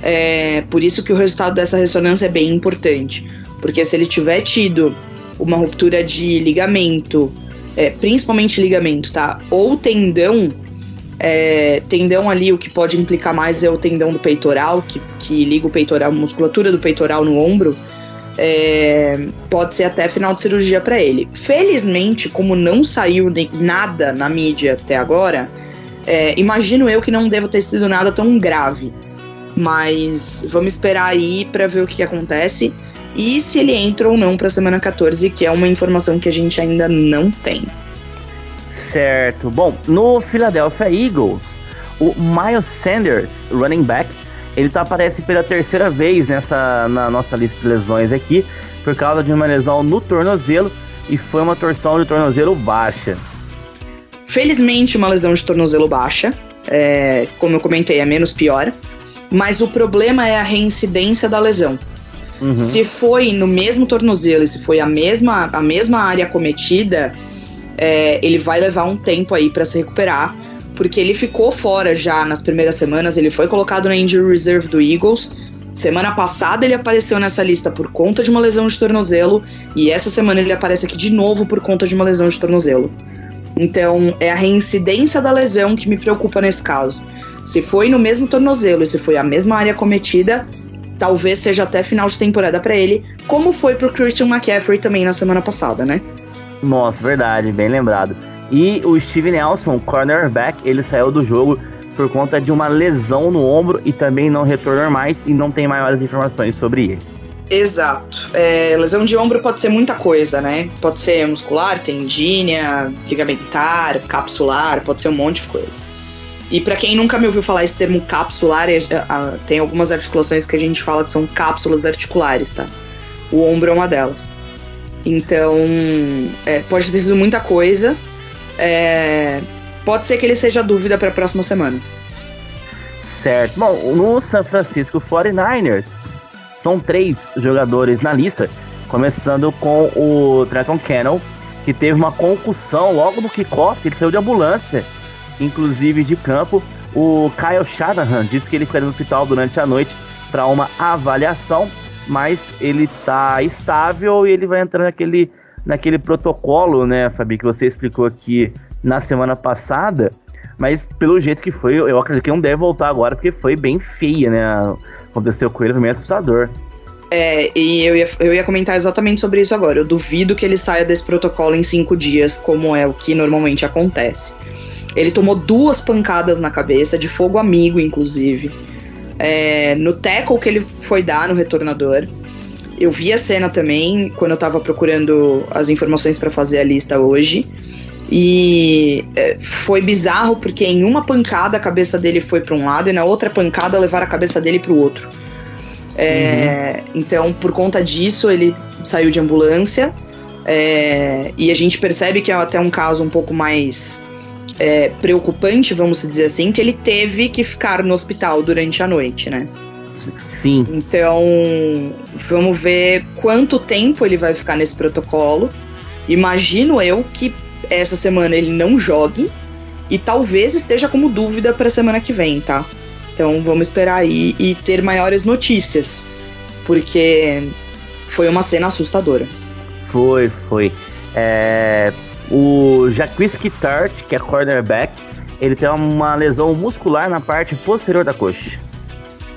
É, por isso que o resultado dessa ressonância é bem importante. Porque se ele tiver tido uma ruptura de ligamento, é, principalmente ligamento, tá? Ou tendão, é, tendão ali, o que pode implicar mais é o tendão do peitoral, que, que liga o peitoral, a musculatura do peitoral no ombro. É, pode ser até final de cirurgia para ele. Felizmente, como não saiu nada na mídia até agora, é, imagino eu que não deva ter sido nada tão grave. Mas vamos esperar aí para ver o que acontece e se ele entra ou não para a semana 14, que é uma informação que a gente ainda não tem. Certo. Bom, no Philadelphia Eagles, o Miles Sanders, running back, ele tá, aparece pela terceira vez nessa na nossa lista de lesões aqui, por causa de uma lesão no tornozelo e foi uma torção de tornozelo baixa. Felizmente, uma lesão de tornozelo baixa, é, como eu comentei, é menos pior, mas o problema é a reincidência da lesão. Uhum. Se foi no mesmo tornozelo, se foi a mesma, a mesma área cometida, é, ele vai levar um tempo aí para se recuperar, porque ele ficou fora já nas primeiras semanas, ele foi colocado na injury reserve do Eagles. Semana passada ele apareceu nessa lista por conta de uma lesão de tornozelo e essa semana ele aparece aqui de novo por conta de uma lesão de tornozelo. Então, é a reincidência da lesão que me preocupa nesse caso. Se foi no mesmo tornozelo e se foi a mesma área cometida, talvez seja até final de temporada para ele, como foi pro Christian McCaffrey também na semana passada, né? Nossa, verdade, bem lembrado. E o Steve Nelson, cornerback, ele saiu do jogo por conta de uma lesão no ombro e também não retornou mais e não tem maiores informações sobre ele. Exato. É, lesão de ombro pode ser muita coisa, né? Pode ser muscular, tendínea, ligamentar, capsular, pode ser um monte de coisa. E para quem nunca me ouviu falar esse termo capsular, é, é, tem algumas articulações que a gente fala que são cápsulas articulares, tá? O ombro é uma delas. Então, é, pode ter sido muita coisa. É, pode ser que ele seja dúvida para a próxima semana. Certo. Bom, no San Francisco 49ers, são três jogadores na lista, começando com o Trenton Cannon, que teve uma concussão logo no kickoff, ele saiu de ambulância, inclusive de campo. O Kyle Shanahan disse que ele ficaria no hospital durante a noite para uma avaliação mas ele tá estável e ele vai entrar naquele, naquele protocolo, né, Fabi, que você explicou aqui na semana passada. Mas pelo jeito que foi, eu acredito que não deve voltar agora, porque foi bem feia, né? Aconteceu com ele, foi meio assustador. É, e eu ia, eu ia comentar exatamente sobre isso agora. Eu duvido que ele saia desse protocolo em cinco dias, como é o que normalmente acontece. Ele tomou duas pancadas na cabeça, de fogo amigo, inclusive é, no tackle que ele foi dar no retornador. Eu vi a cena também quando eu tava procurando as informações para fazer a lista hoje. E é, foi bizarro porque em uma pancada a cabeça dele foi para um lado e na outra pancada levaram a cabeça dele para o outro. É, uhum. Então, por conta disso, ele saiu de ambulância. É, e a gente percebe que é até um caso um pouco mais é, preocupante, vamos dizer assim, que ele teve que ficar no hospital durante a noite, né? Sim. Então, vamos ver quanto tempo ele vai ficar nesse protocolo. Imagino eu que essa semana ele não jogue e talvez esteja como dúvida para a semana que vem, tá? Então, vamos esperar aí e ter maiores notícias, porque foi uma cena assustadora. Foi, foi. É, o Jacques Tart, que é cornerback, ele tem uma lesão muscular na parte posterior da coxa.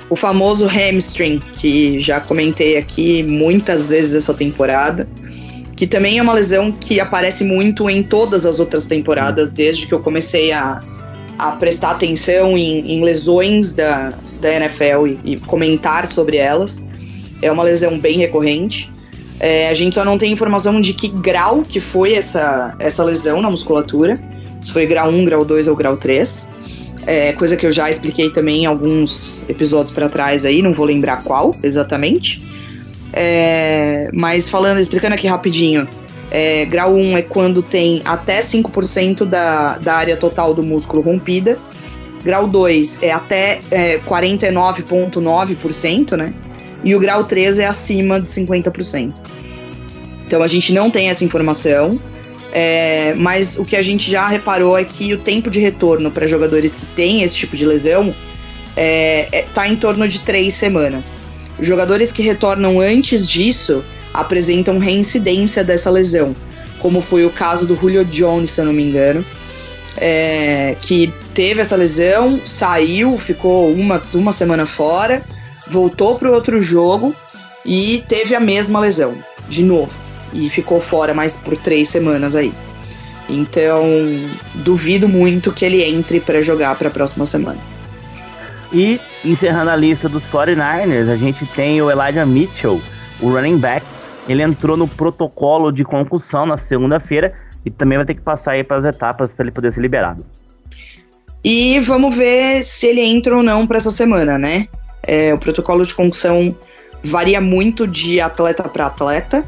O famoso hamstring, que já comentei aqui muitas vezes essa temporada. que também é uma lesão que aparece muito em todas as outras temporadas, desde que eu comecei a, a prestar atenção em, em lesões da, da NFL e, e, comentar sobre elas. É uma lesão bem recorrente. É, a gente só não tem informação de que grau que foi essa, essa lesão na musculatura. Se foi grau 1, grau 2 ou grau 3. É, coisa que eu já expliquei também em alguns episódios para trás aí, não vou lembrar qual exatamente. É, mas falando, explicando aqui rapidinho, é, grau 1 é quando tem até 5% da, da área total do músculo rompida. Grau 2 é até é, 49,9%, né? E o grau 3 é acima de 50%. Então a gente não tem essa informação. É, mas o que a gente já reparou é que o tempo de retorno para jogadores que têm esse tipo de lesão está é, é, tá em torno de três semanas. Jogadores que retornam antes disso apresentam reincidência dessa lesão, como foi o caso do Julio Jones, se eu não me engano, é, que teve essa lesão, saiu, ficou uma, uma semana fora, voltou para outro jogo e teve a mesma lesão, de novo, e ficou fora mais por três semanas aí. Então, duvido muito que ele entre para jogar para a próxima semana. E encerrando a lista dos 49ers, a gente tem o Elijah Mitchell, o running back. Ele entrou no protocolo de concussão na segunda-feira e também vai ter que passar aí para as etapas para ele poder ser liberado. E vamos ver se ele entra ou não para essa semana, né? É, o protocolo de concussão varia muito de atleta para atleta,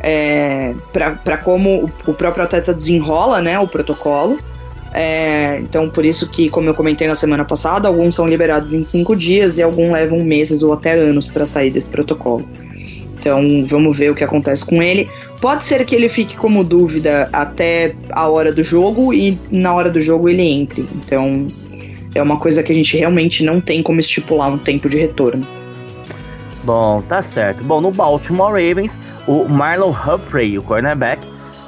é, para como o, próprio atleta desenrola né, o protocolo. É, então, por isso que, como eu comentei na semana passada, alguns são liberados em cinco dias e alguns levam meses ou até anos para sair desse protocolo. Então, vamos ver o que acontece com ele. Pode ser que ele fique como dúvida até a hora do jogo e na hora do jogo ele entre. Então, é uma coisa que a gente realmente não tem como estipular um tempo de retorno. Bom, tá certo. Bom, no Baltimore Ravens, o Marlon Humphrey, o cornerback,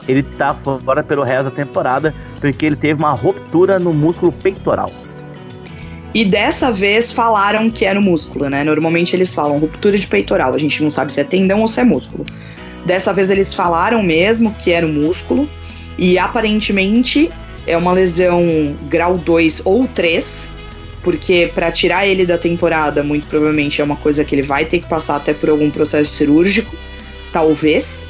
ele tá fora pelo resto da temporada porque ele teve uma ruptura no músculo peitoral. E dessa vez falaram que era o músculo, né? Normalmente eles falam ruptura de peitoral, a gente não sabe se é tendão ou se é músculo. Dessa vez eles falaram mesmo que era o músculo e aparentemente é uma lesão grau 2 ou 3, porque para tirar ele da temporada, muito provavelmente é uma coisa que ele vai ter que passar até por algum processo cirúrgico, talvez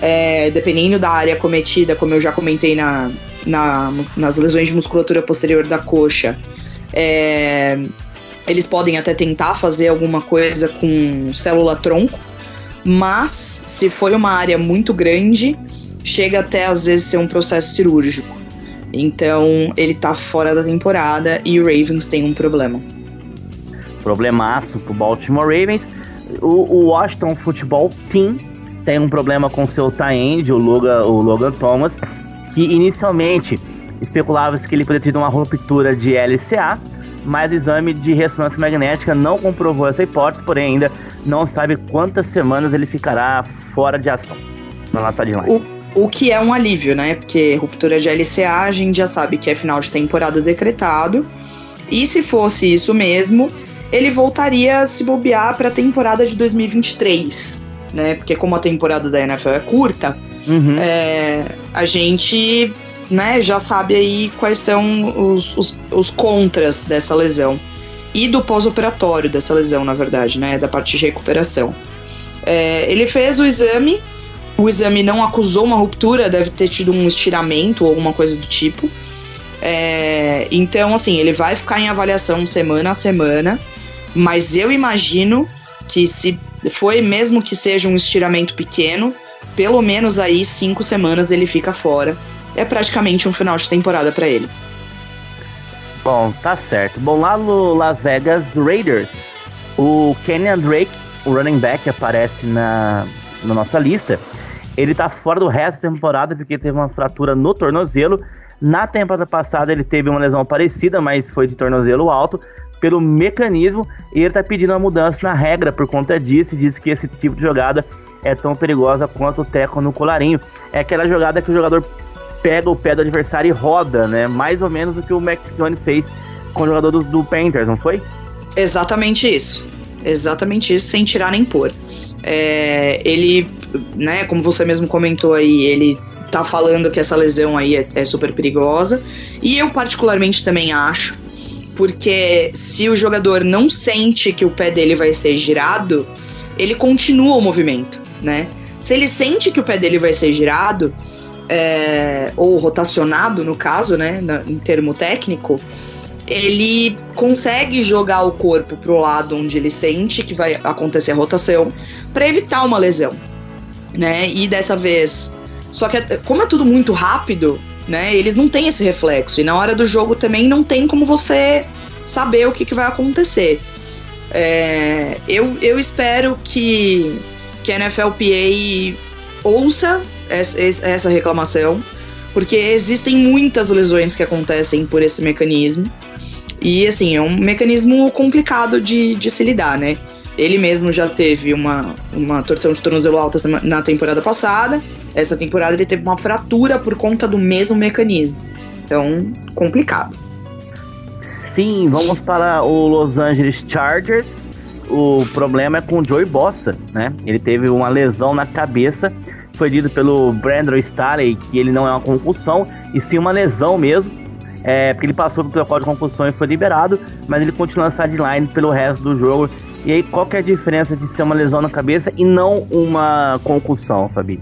é, dependendo da área cometida, como eu já comentei na, na, nas lesões de musculatura posterior da coxa, é, eles podem até tentar fazer alguma coisa com célula-tronco, mas se for uma área muito grande, chega até às vezes ser um processo cirúrgico. Então ele tá fora da temporada e o Ravens tem um problema. Problemaço pro Baltimore Ravens. O, o Washington Football Team tem um problema com seu tie-end, o Logan, o Logan Thomas, que inicialmente especulava-se que ele poderia ter uma ruptura de LCA, mas o exame de ressonância magnética não comprovou essa hipótese, porém ainda não sabe quantas semanas ele ficará fora de ação na nossa line. O, que é um alívio, né? Porque ruptura de LCA a gente já sabe que é final de temporada decretado. E se fosse isso mesmo, ele voltaria a se bobear para a temporada de 2023 né? Porque como a temporada da NFL é curta, uhum. é, a gente né, já sabe aí quais são os, os, os contras dessa lesão. E do pós-operatório dessa lesão, na verdade, né? Da parte de recuperação. É, ele fez o exame, o exame não acusou uma ruptura, deve ter tido um estiramento ou alguma coisa do tipo. É, então, assim, ele vai ficar em avaliação semana a semana, mas eu imagino que se foi mesmo que seja um estiramento pequeno, pelo menos aí cinco semanas ele fica fora. É praticamente um final de temporada para ele. Bom, tá certo. Bom, lá no Las Vegas Raiders, o Kenyan Drake, o running back, aparece na, na nossa lista. Ele tá fora do resto da temporada porque teve uma fratura no tornozelo. Na temporada passada ele teve uma lesão parecida, mas foi de tornozelo alto pelo mecanismo e ele está pedindo uma mudança na regra por conta disso e diz que esse tipo de jogada é tão perigosa quanto o teco no colarinho. É aquela jogada que o jogador pega o pé do adversário e roda, né? Mais ou menos o que o Mac Jones fez com o jogador do, do Panthers, não foi? Exatamente isso. Exatamente isso, sem tirar nem pôr. É, ele né, como você mesmo comentou aí, ele tá falando que essa lesão aí é, é super perigosa. E eu particularmente também acho, porque se o jogador não sente que o pé dele vai ser girado, ele continua o movimento, né? Se ele sente que o pé dele vai ser girado, é, ou rotacionado, no caso, né, em termo técnico, ele consegue jogar o corpo pro lado onde ele sente que vai acontecer a rotação para evitar uma lesão, né? E dessa vez, só que como é tudo muito rápido, né? Eles não têm esse reflexo e na hora do jogo também não tem como você saber o que, que vai acontecer. É, eu, eu espero que, que a NFLPA ouça essa, essa reclamação, porque existem muitas lesões que acontecem por esse mecanismo. E assim, é um mecanismo complicado de, de se lidar, né? Ele mesmo já teve uma, uma torção de tornozelo alta na temporada passada. Essa temporada ele teve uma fratura por conta do mesmo mecanismo. Então, complicado. Sim, vamos para o Los Angeles Chargers. O problema é com o Joey Bossa, né? Ele teve uma lesão na cabeça. Foi dito pelo Brandon Staley que ele não é uma concussão, e sim uma lesão mesmo. É, porque ele passou pelo protocolo de concussão e foi liberado, mas ele continua sideline pelo resto do jogo. E aí, qual que é a diferença de ser uma lesão na cabeça e não uma concussão, Fabi?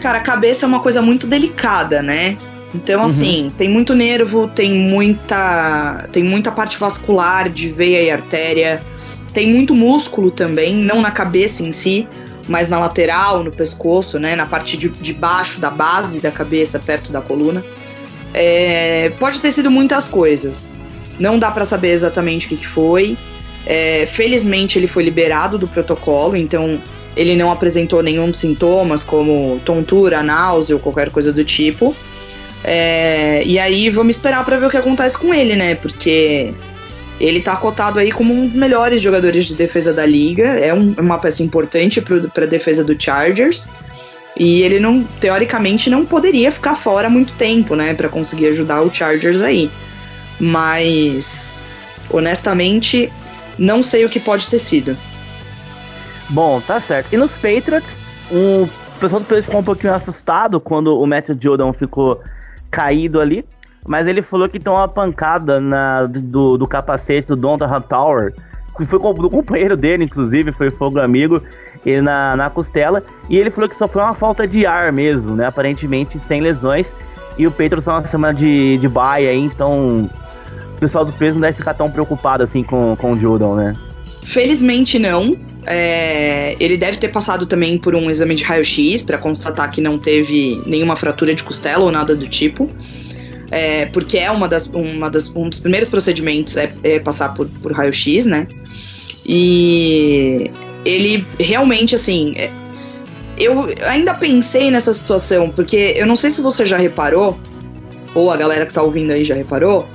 Cara, a cabeça é uma coisa muito delicada, né? Então, uhum. assim, tem muito nervo, tem muita, tem muita parte vascular de veia e artéria, tem muito músculo também, não na cabeça em si, mas na lateral, no pescoço, né? Na parte de, de baixo da base da cabeça, perto da coluna. É, pode ter sido muitas coisas. Não dá para saber exatamente o que, que foi. É, felizmente ele foi liberado do protocolo, então ele não apresentou nenhum dos sintomas, como tontura, náusea ou qualquer coisa do tipo. É, e aí vamos esperar para ver o que acontece com ele, né? Porque ele tá cotado aí como um dos melhores jogadores de defesa da liga. É um, uma peça importante para a defesa do Chargers. E ele não, teoricamente, não poderia ficar fora muito tempo, né, para conseguir ajudar o Chargers aí. Mas, honestamente, não sei o que pode ter sido. Bom, tá certo. E nos Patriots, o pessoal do Patriots ficou um pouquinho assustado quando o Matthew Jordan ficou caído ali. Mas ele falou que tem uma pancada na, do, do capacete do Donta Tower, que foi do companheiro dele, inclusive, foi fogo amigo ele na, na costela. E ele falou que foi uma falta de ar mesmo, né? Aparentemente sem lesões. E o Pedro só uma semana de, de baia aí, então o pessoal dos pesos não deve ficar tão preocupado assim com, com o Jordan, né? Felizmente não. É, ele deve ter passado também por um exame de raio-x para constatar que não teve nenhuma fratura de costela ou nada do tipo. É, porque é uma das, uma das, um dos primeiros procedimentos é, é passar por, por raio-x, né? E ele realmente, assim. É, eu ainda pensei nessa situação, porque eu não sei se você já reparou, ou a galera que tá ouvindo aí já reparou,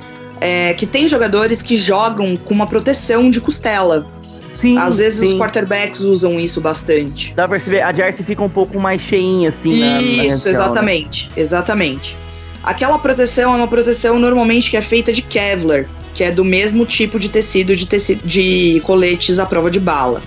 é, que tem jogadores que jogam com uma proteção de costela. Sim, Às vezes sim. os quarterbacks usam isso bastante. Dá pra perceber, a jersey fica um pouco mais cheinha, assim, Isso, na, na região, né? exatamente, né? exatamente. Aquela proteção é uma proteção normalmente que é feita de Kevlar, que é do mesmo tipo de tecido de, tecido, de coletes à prova de bala.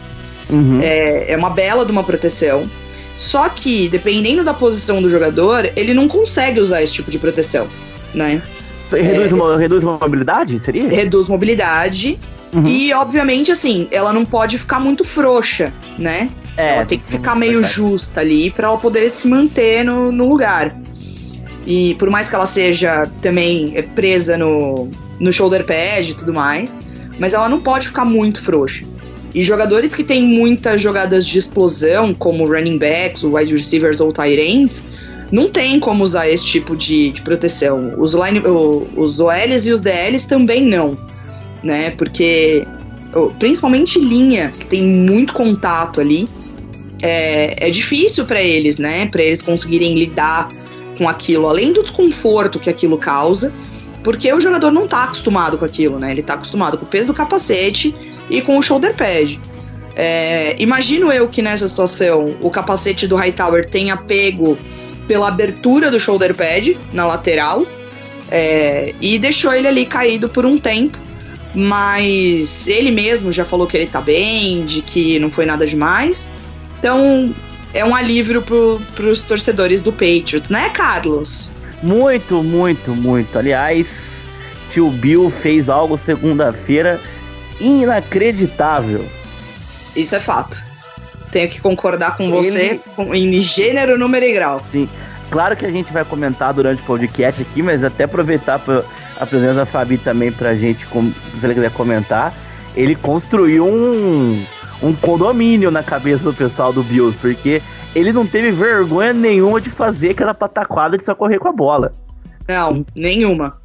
Uhum. É, é uma bela de uma proteção. Só que, dependendo da posição do jogador, ele não consegue usar esse tipo de proteção, né? Reduz, é, reduz mobilidade, seria? Reduz mobilidade. Uhum. E, obviamente, assim, ela não pode ficar muito frouxa, né? É, ela tem que ficar meio justa ali para ela poder se manter no, no lugar. E por mais que ela seja também presa no, no shoulder pad e tudo mais, mas ela não pode ficar muito frouxa. E jogadores que têm muitas jogadas de explosão, como running backs, wide receivers ou tight ends, não tem como usar esse tipo de, de proteção. Os, line, os OLs e os DLs também não, né? Porque principalmente linha, que tem muito contato ali, é, é difícil para eles, né? Para eles conseguirem lidar com aquilo, além do desconforto que aquilo causa, porque o jogador não tá acostumado com aquilo, né? Ele tá acostumado com o peso do capacete e com o shoulder pad. É, imagino eu que nessa situação o capacete do Hightower tenha pego pela abertura do shoulder pad na lateral é, e deixou ele ali caído por um tempo. Mas ele mesmo já falou que ele tá bem, de que não foi nada demais. Então, é um alívio para os torcedores do Patriots, né, Carlos? Muito, muito, muito. Aliás, tio Bill fez algo segunda-feira inacreditável. Isso é fato. Tenho que concordar com você Ele... em gênero, número e grau. Sim. Claro que a gente vai comentar durante o podcast aqui, mas até aproveitar a presença da Fabi também pra gente, se ele quiser comentar. Ele construiu um, um condomínio na cabeça do pessoal do Bills, porque ele não teve vergonha nenhuma de fazer aquela pataquada de só correr com a bola. Não, nenhuma.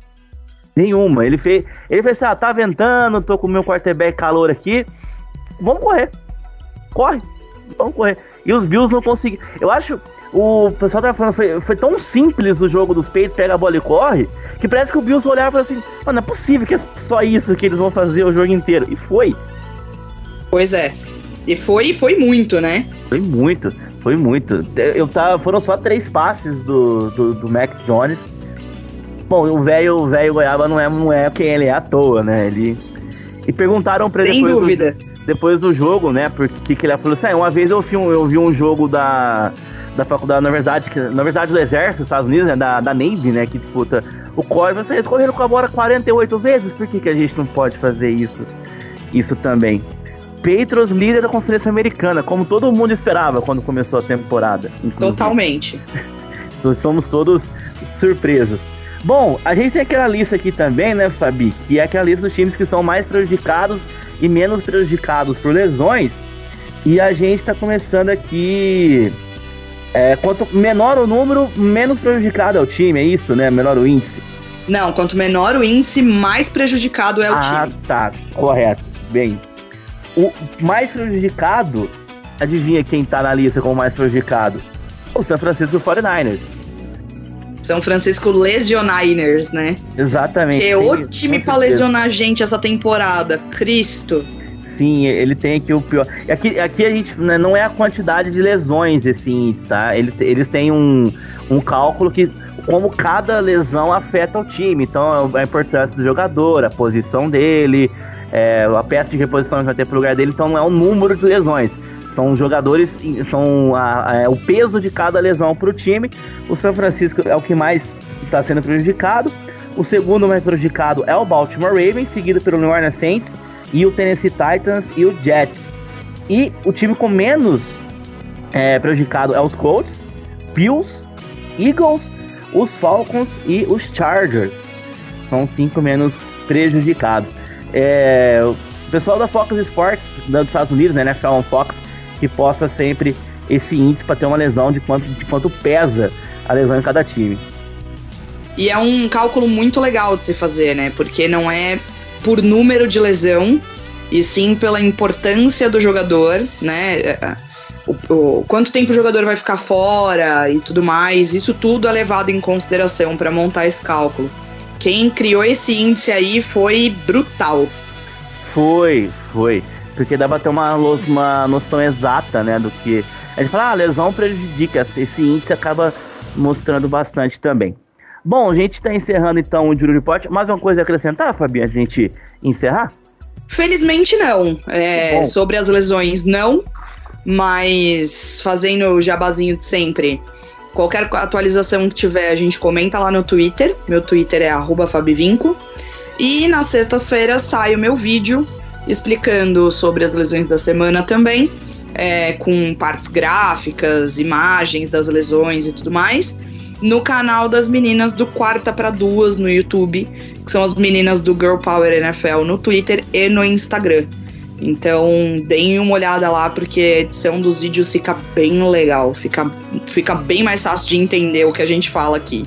Nenhuma. Ele fez, ele fez assim: ah, tá ventando, tô com o meu quarterback calor aqui. Vamos correr. Corre. Vamos correr. E os Bills não conseguiram. Eu acho. O pessoal tava falando, foi, foi tão simples o jogo dos peitos, pega a bola e corre, que parece que o Bills olhava assim, mano, não é possível que é só isso que eles vão fazer o jogo inteiro. E foi. Pois é. E foi, foi muito, né? Foi muito, foi muito. Eu tava, foram só três passes do, do, do Mac Jones. Bom, o velho o velho Goiaba não é, não é quem ele é à toa, né? Ele. E perguntaram pra ele Sem depois dúvida. Do, depois do jogo, né? Porque que ele falou assim: ah, uma vez eu vi um, eu vi um jogo da, da faculdade, na verdade, que, na verdade do Exército dos Estados Unidos, né? Da, da Navy, né? Que disputa o COI. Vocês correram com a bola 48 vezes, por que, que a gente não pode fazer isso? Isso também. Patriots líder da Conferência Americana, como todo mundo esperava quando começou a temporada. Inclusive. Totalmente. Somos todos surpresos. Bom, a gente tem aquela lista aqui também, né, Fabi? Que é aquela lista dos times que são mais prejudicados e menos prejudicados por lesões. E a gente está começando aqui. É, quanto menor o número, menos prejudicado é o time, é isso, né? Menor o índice. Não, quanto menor o índice, mais prejudicado é o ah, time. Ah, tá, correto. Bem, o mais prejudicado, adivinha quem tá na lista como mais prejudicado? O San Francisco 49ers. São Francisco Lesioniners, né? Exatamente. É o time pra lesionar gente essa temporada. Cristo. Sim, ele tem aqui o pior. Aqui, aqui a gente né, não é a quantidade de lesões esse índice, tá? Eles, eles têm um, um cálculo que como cada lesão afeta o time. Então a importância do jogador, a posição dele, é, a peça de reposição que vai ter pro lugar dele, então não é o número de lesões. São jogadores, são a, a, é, o peso de cada lesão para o time. O São Francisco é o que mais está sendo prejudicado. O segundo mais prejudicado é o Baltimore Ravens, seguido pelo New Orleans Saints e o Tennessee Titans e o Jets. E o time com menos é, prejudicado é os Colts, Bills, Eagles, os Falcons e os Chargers. São cinco menos prejudicados. É, o pessoal da Fox Sports dos Estados Unidos, né, NFL Fox, que possa sempre esse índice para ter uma lesão de quanto, de quanto pesa a lesão em cada time. E é um cálculo muito legal de se fazer, né? Porque não é por número de lesão, e sim pela importância do jogador, né? É, é, o, o, quanto tempo o jogador vai ficar fora e tudo mais, isso tudo é levado em consideração para montar esse cálculo. Quem criou esse índice aí foi brutal. Foi, foi. Porque dá pra ter uma, uma noção exata, né, do que. A gente fala, ah, lesão prejudica. Esse índice acaba mostrando bastante também. Bom, a gente está encerrando então o Júlio Report. Mais uma coisa a acrescentar, Fabi, a gente encerrar? Felizmente não. É, sobre as lesões, não. Mas fazendo o jabazinho de sempre. Qualquer atualização que tiver, a gente comenta lá no Twitter. Meu Twitter é Fabivinco. E nas sextas-feiras sai o meu vídeo explicando sobre as lesões da semana também, é, com partes gráficas, imagens das lesões e tudo mais, no canal das meninas do Quarta para Duas no YouTube, que são as meninas do Girl Power NFL no Twitter e no Instagram. Então, deem uma olhada lá, porque a edição dos vídeos fica bem legal. Fica, fica bem mais fácil de entender o que a gente fala aqui.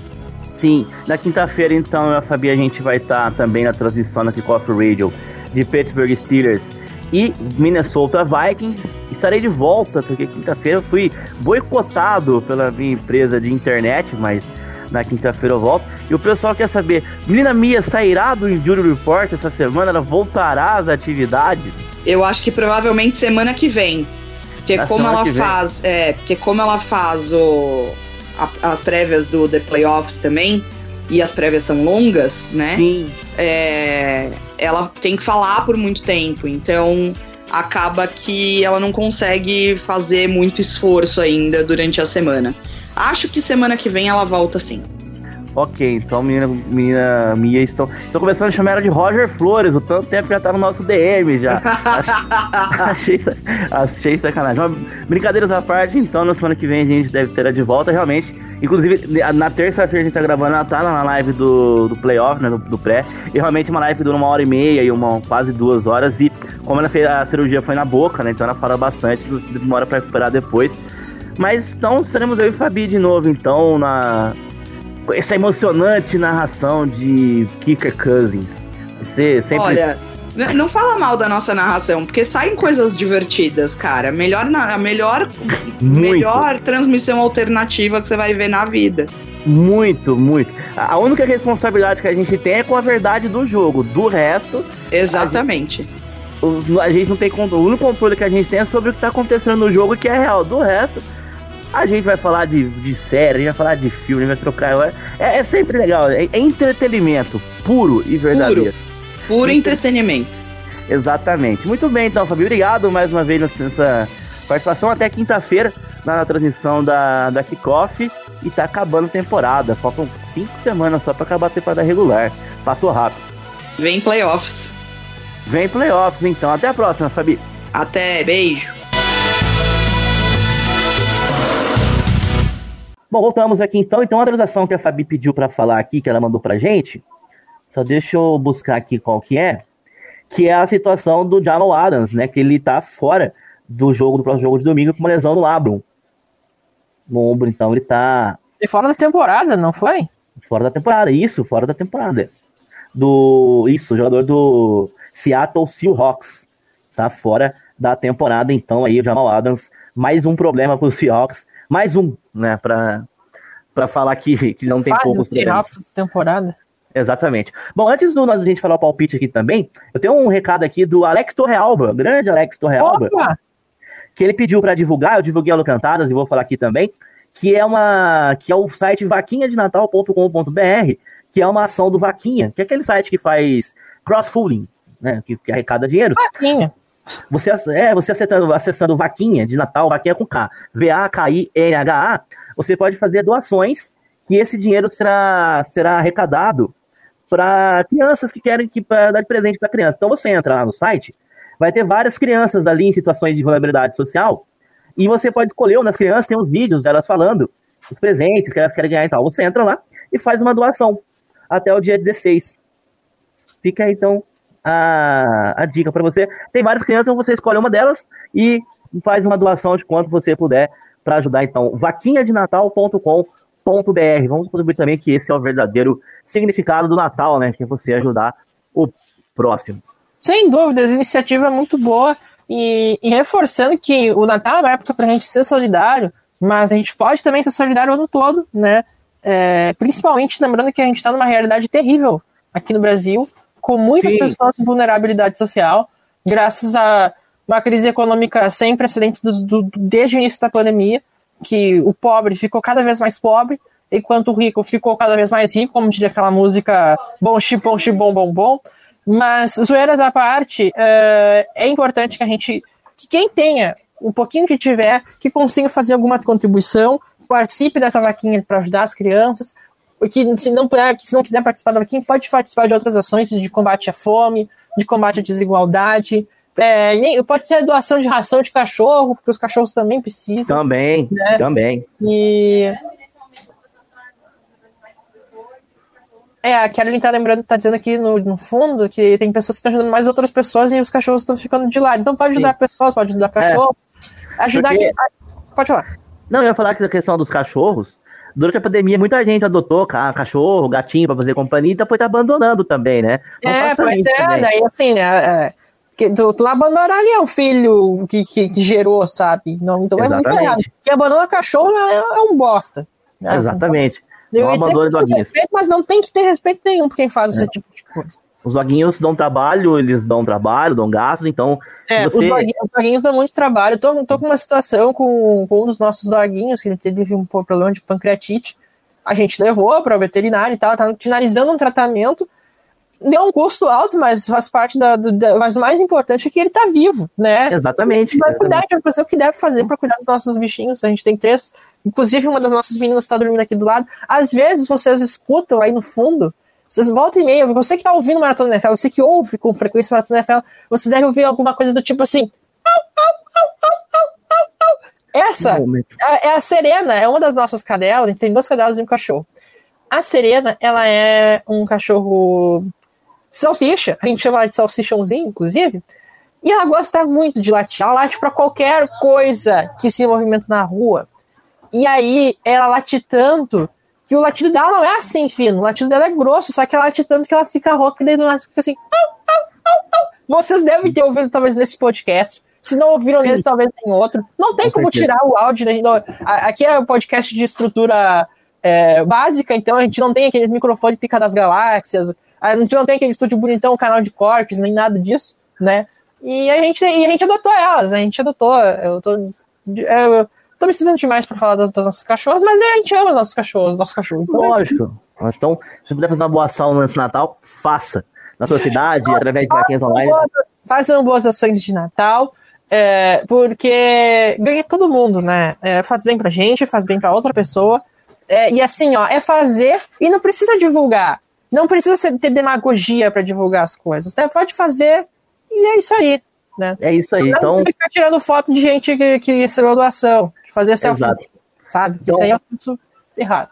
Sim, na quinta-feira, então, eu a Fabi, a gente vai estar tá também na transmissão na Kickoff Radio de Pittsburgh Steelers e Minnesota Vikings. Estarei de volta, porque quinta-feira eu fui boicotado pela minha empresa de internet, mas na quinta-feira eu volto. E o pessoal quer saber, menina Mia sairá do Injury Report essa semana? Ela voltará às atividades? Eu acho que provavelmente semana que vem. Porque Na como ela faz. É, porque como ela faz o, a, as prévias do The Playoffs também, e as prévias são longas, né? Sim. É, ela tem que falar por muito tempo. Então, acaba que ela não consegue fazer muito esforço ainda durante a semana. Acho que semana que vem ela volta sim. Ok, então menina, menina Mia estão, estão começando a chamar ela de Roger Flores, o tanto tempo que já tá no nosso DM já. achei, achei sacanagem. Mas, brincadeiras à parte, então na semana que vem a gente deve ter ela de volta, realmente. Inclusive, na terça-feira a gente tá gravando, ela tá na live do, do playoff, né, do, do, pré. E realmente uma live dura uma hora e meia e uma quase duas horas. E como ela fez a cirurgia foi na boca, né, então ela fala bastante, demora pra recuperar depois. Mas então seremos eu e Fabi de novo, então, na, essa emocionante narração de Kicker Cousins. Você sempre. Olha, não fala mal da nossa narração, porque saem coisas divertidas, cara. Melhor, a melhor, melhor transmissão alternativa que você vai ver na vida. Muito, muito. A única responsabilidade que a gente tem é com a verdade do jogo. Do resto. Exatamente. A gente, a gente não tem controle. O único controle que a gente tem é sobre o que está acontecendo no jogo, que é real. Do resto, a gente vai falar de, de série, a gente vai falar de filme, a gente vai trocar. É, é sempre legal, é, é, entretenimento puro e verdadeiro. Puro, puro entretenimento. Exatamente. Muito bem, então, Fabio. Obrigado mais uma vez nessa participação. Até quinta-feira na transmissão da, da Kickoff. E tá acabando a temporada. Faltam cinco semanas só pra acabar a temporada regular. Passou rápido. Vem playoffs. Vem playoffs, então. Até a próxima, Fabi. Até, beijo. Bom, voltamos aqui então. Então, a atualização que a Fabi pediu para falar aqui, que ela mandou pra gente, só deixa eu buscar aqui qual que é, que é a situação do Jamal Adams, né? Que ele tá fora do jogo, do próximo jogo de domingo, com uma lesão no labrum. No ombro, então ele tá. E fora da temporada, não foi? Fora da temporada, isso, fora da temporada. Do. Isso, jogador do Seattle Seahawks. Tá fora da temporada, então aí o Jamal Adams, mais um problema pro Seahawks mais um, né, para para falar que, que não tem Faz poucos problemas. essa temporada. Exatamente. Bom, antes do, da gente falar o palpite aqui também, eu tenho um recado aqui do Alex Torrealba, grande Alex Torrealba, Opa! que ele pediu para divulgar, eu divulguei a Cantadas e vou falar aqui também, que é uma que é o site vaquinhadenatal.com.br, que é uma ação do Vaquinha, que é aquele site que faz cross-fooling, né, que, que arrecada dinheiro. Vaquinha. Você, é, você acessando, acessando Vaquinha de Natal, Vaquinha com K, V-A-K-I-N-H-A, você pode fazer doações e esse dinheiro será, será arrecadado para crianças que querem que, dar de presente para criança. Então você entra lá no site, vai ter várias crianças ali em situações de vulnerabilidade social e você pode escolher das crianças, tem os vídeos delas falando os presentes que elas querem ganhar e tal. Você entra lá e faz uma doação até o dia 16. Fica aí, então a, a dica para você. Tem várias crianças, então você escolhe uma delas e faz uma doação de quanto você puder para ajudar. Então, vaquinhadenatal.com.br. Vamos contribuir também que esse é o verdadeiro significado do Natal, né? Que é você ajudar o próximo. Sem dúvidas, iniciativa é muito boa. E, e reforçando que o Natal é uma época para a gente ser solidário, mas a gente pode também ser solidário o ano todo, né? É, principalmente lembrando que a gente está numa realidade terrível aqui no Brasil com muitas Sim. pessoas em vulnerabilidade social, graças a uma crise econômica sem precedentes do, do, desde o início da pandemia, que o pobre ficou cada vez mais pobre, enquanto o rico ficou cada vez mais rico, como diria aquela música bom chipom chibom bom bom. Mas, zoeiras à parte, é, é importante que a gente, que quem tenha um pouquinho que tiver, que consiga fazer alguma contribuição, participe dessa vaquinha para ajudar as crianças, que se não que se não quiser participar da vaquinha, pode participar de outras ações de combate à fome, de combate à desigualdade. É, pode ser doação de ração de cachorro, porque os cachorros também precisam. Também, né? também. E. É, a Kelly tá lembrando, tá dizendo aqui no, no fundo que tem pessoas que estão ajudando mais outras pessoas e os cachorros estão ficando de lado. Então pode ajudar Sim. pessoas, pode ajudar cachorro. É, ajudar porque... Pode falar. Não, eu ia falar que a questão dos cachorros, durante a pandemia, muita gente adotou cachorro, gatinho para fazer companhia e depois tá abandonando também, né? Não é, pois é, também. daí assim, né? É, que tu, tu abandonaria o filho que, que, que, gerou, sabe? Não, então Exatamente. é muito errado. Quem abandona cachorro é, é um bosta. Né? Exatamente. Não abandone os doguinhos. Mas não tem que ter respeito nenhum por quem faz é. esse tipo de coisa. Os doguinhos dão trabalho, eles dão trabalho, dão gastos, então. É, você... os, doguinhos, os doguinhos dão muito trabalho. Eu tô, tô com uma situação com, com um dos nossos doguinhos, que ele teve um problema de pancreatite. A gente levou para o veterinário e tal, tá finalizando um tratamento. deu um custo alto, mas faz parte da, da, Mas o mais importante é que ele tá vivo, né? Exatamente. vai cuidar, a gente vai fazer o que deve fazer para cuidar dos nossos bichinhos. A gente tem três. Inclusive, uma das nossas meninas está dormindo aqui do lado. Às vezes vocês escutam aí no fundo. Vocês voltam e meia, você que tá ouvindo Maratona NFL, você que ouve com frequência Maratona NFL, você deve ouvir alguma coisa do tipo assim. Essa é, é a Serena, é uma das nossas cadelas, a gente tem duas cadelas e um cachorro. A Serena, ela é um cachorro salsicha, a gente chama ela de salsichãozinho, inclusive, e ela gosta muito de latir. Ela late para qualquer coisa que se movimenta na rua. E aí ela late tanto que o latido dela não é assim fino, o latido dela é grosso, só que ela late tanto que ela fica rouca e daí do nada fica assim. Vocês devem ter ouvido talvez nesse podcast. Se não ouviram nesse, talvez em outro. Não tem Com como tirar o áudio. Né? Aqui é um podcast de estrutura é, básica, então a gente não tem aqueles microfones pica das galáxias, a gente não tem aquele estúdio bonitão, canal de cortes, nem nada disso, né? E a gente, e a gente adotou elas, a gente adotou. Eu tô, eu tô me sentindo demais pra falar das, das nossas cachorras, mas a gente ama os nossos cachorros, nossos cachorros. Então, Lógico. Então, se puder fazer uma boa ação nesse Natal, faça. Na sua cidade, através de vaquinhas online. Façam boas ações de Natal. É, porque ganha todo mundo, né? É, faz bem pra gente, faz bem pra outra pessoa. É, e assim, ó, é fazer e não precisa divulgar. Não precisa ter demagogia para divulgar as coisas. Né? Pode fazer e é isso aí. Né? É isso aí. Não então... ficar tirando foto de gente que, que recebeu doação, de fazer selfie, sabe? Então... Isso aí é isso errado.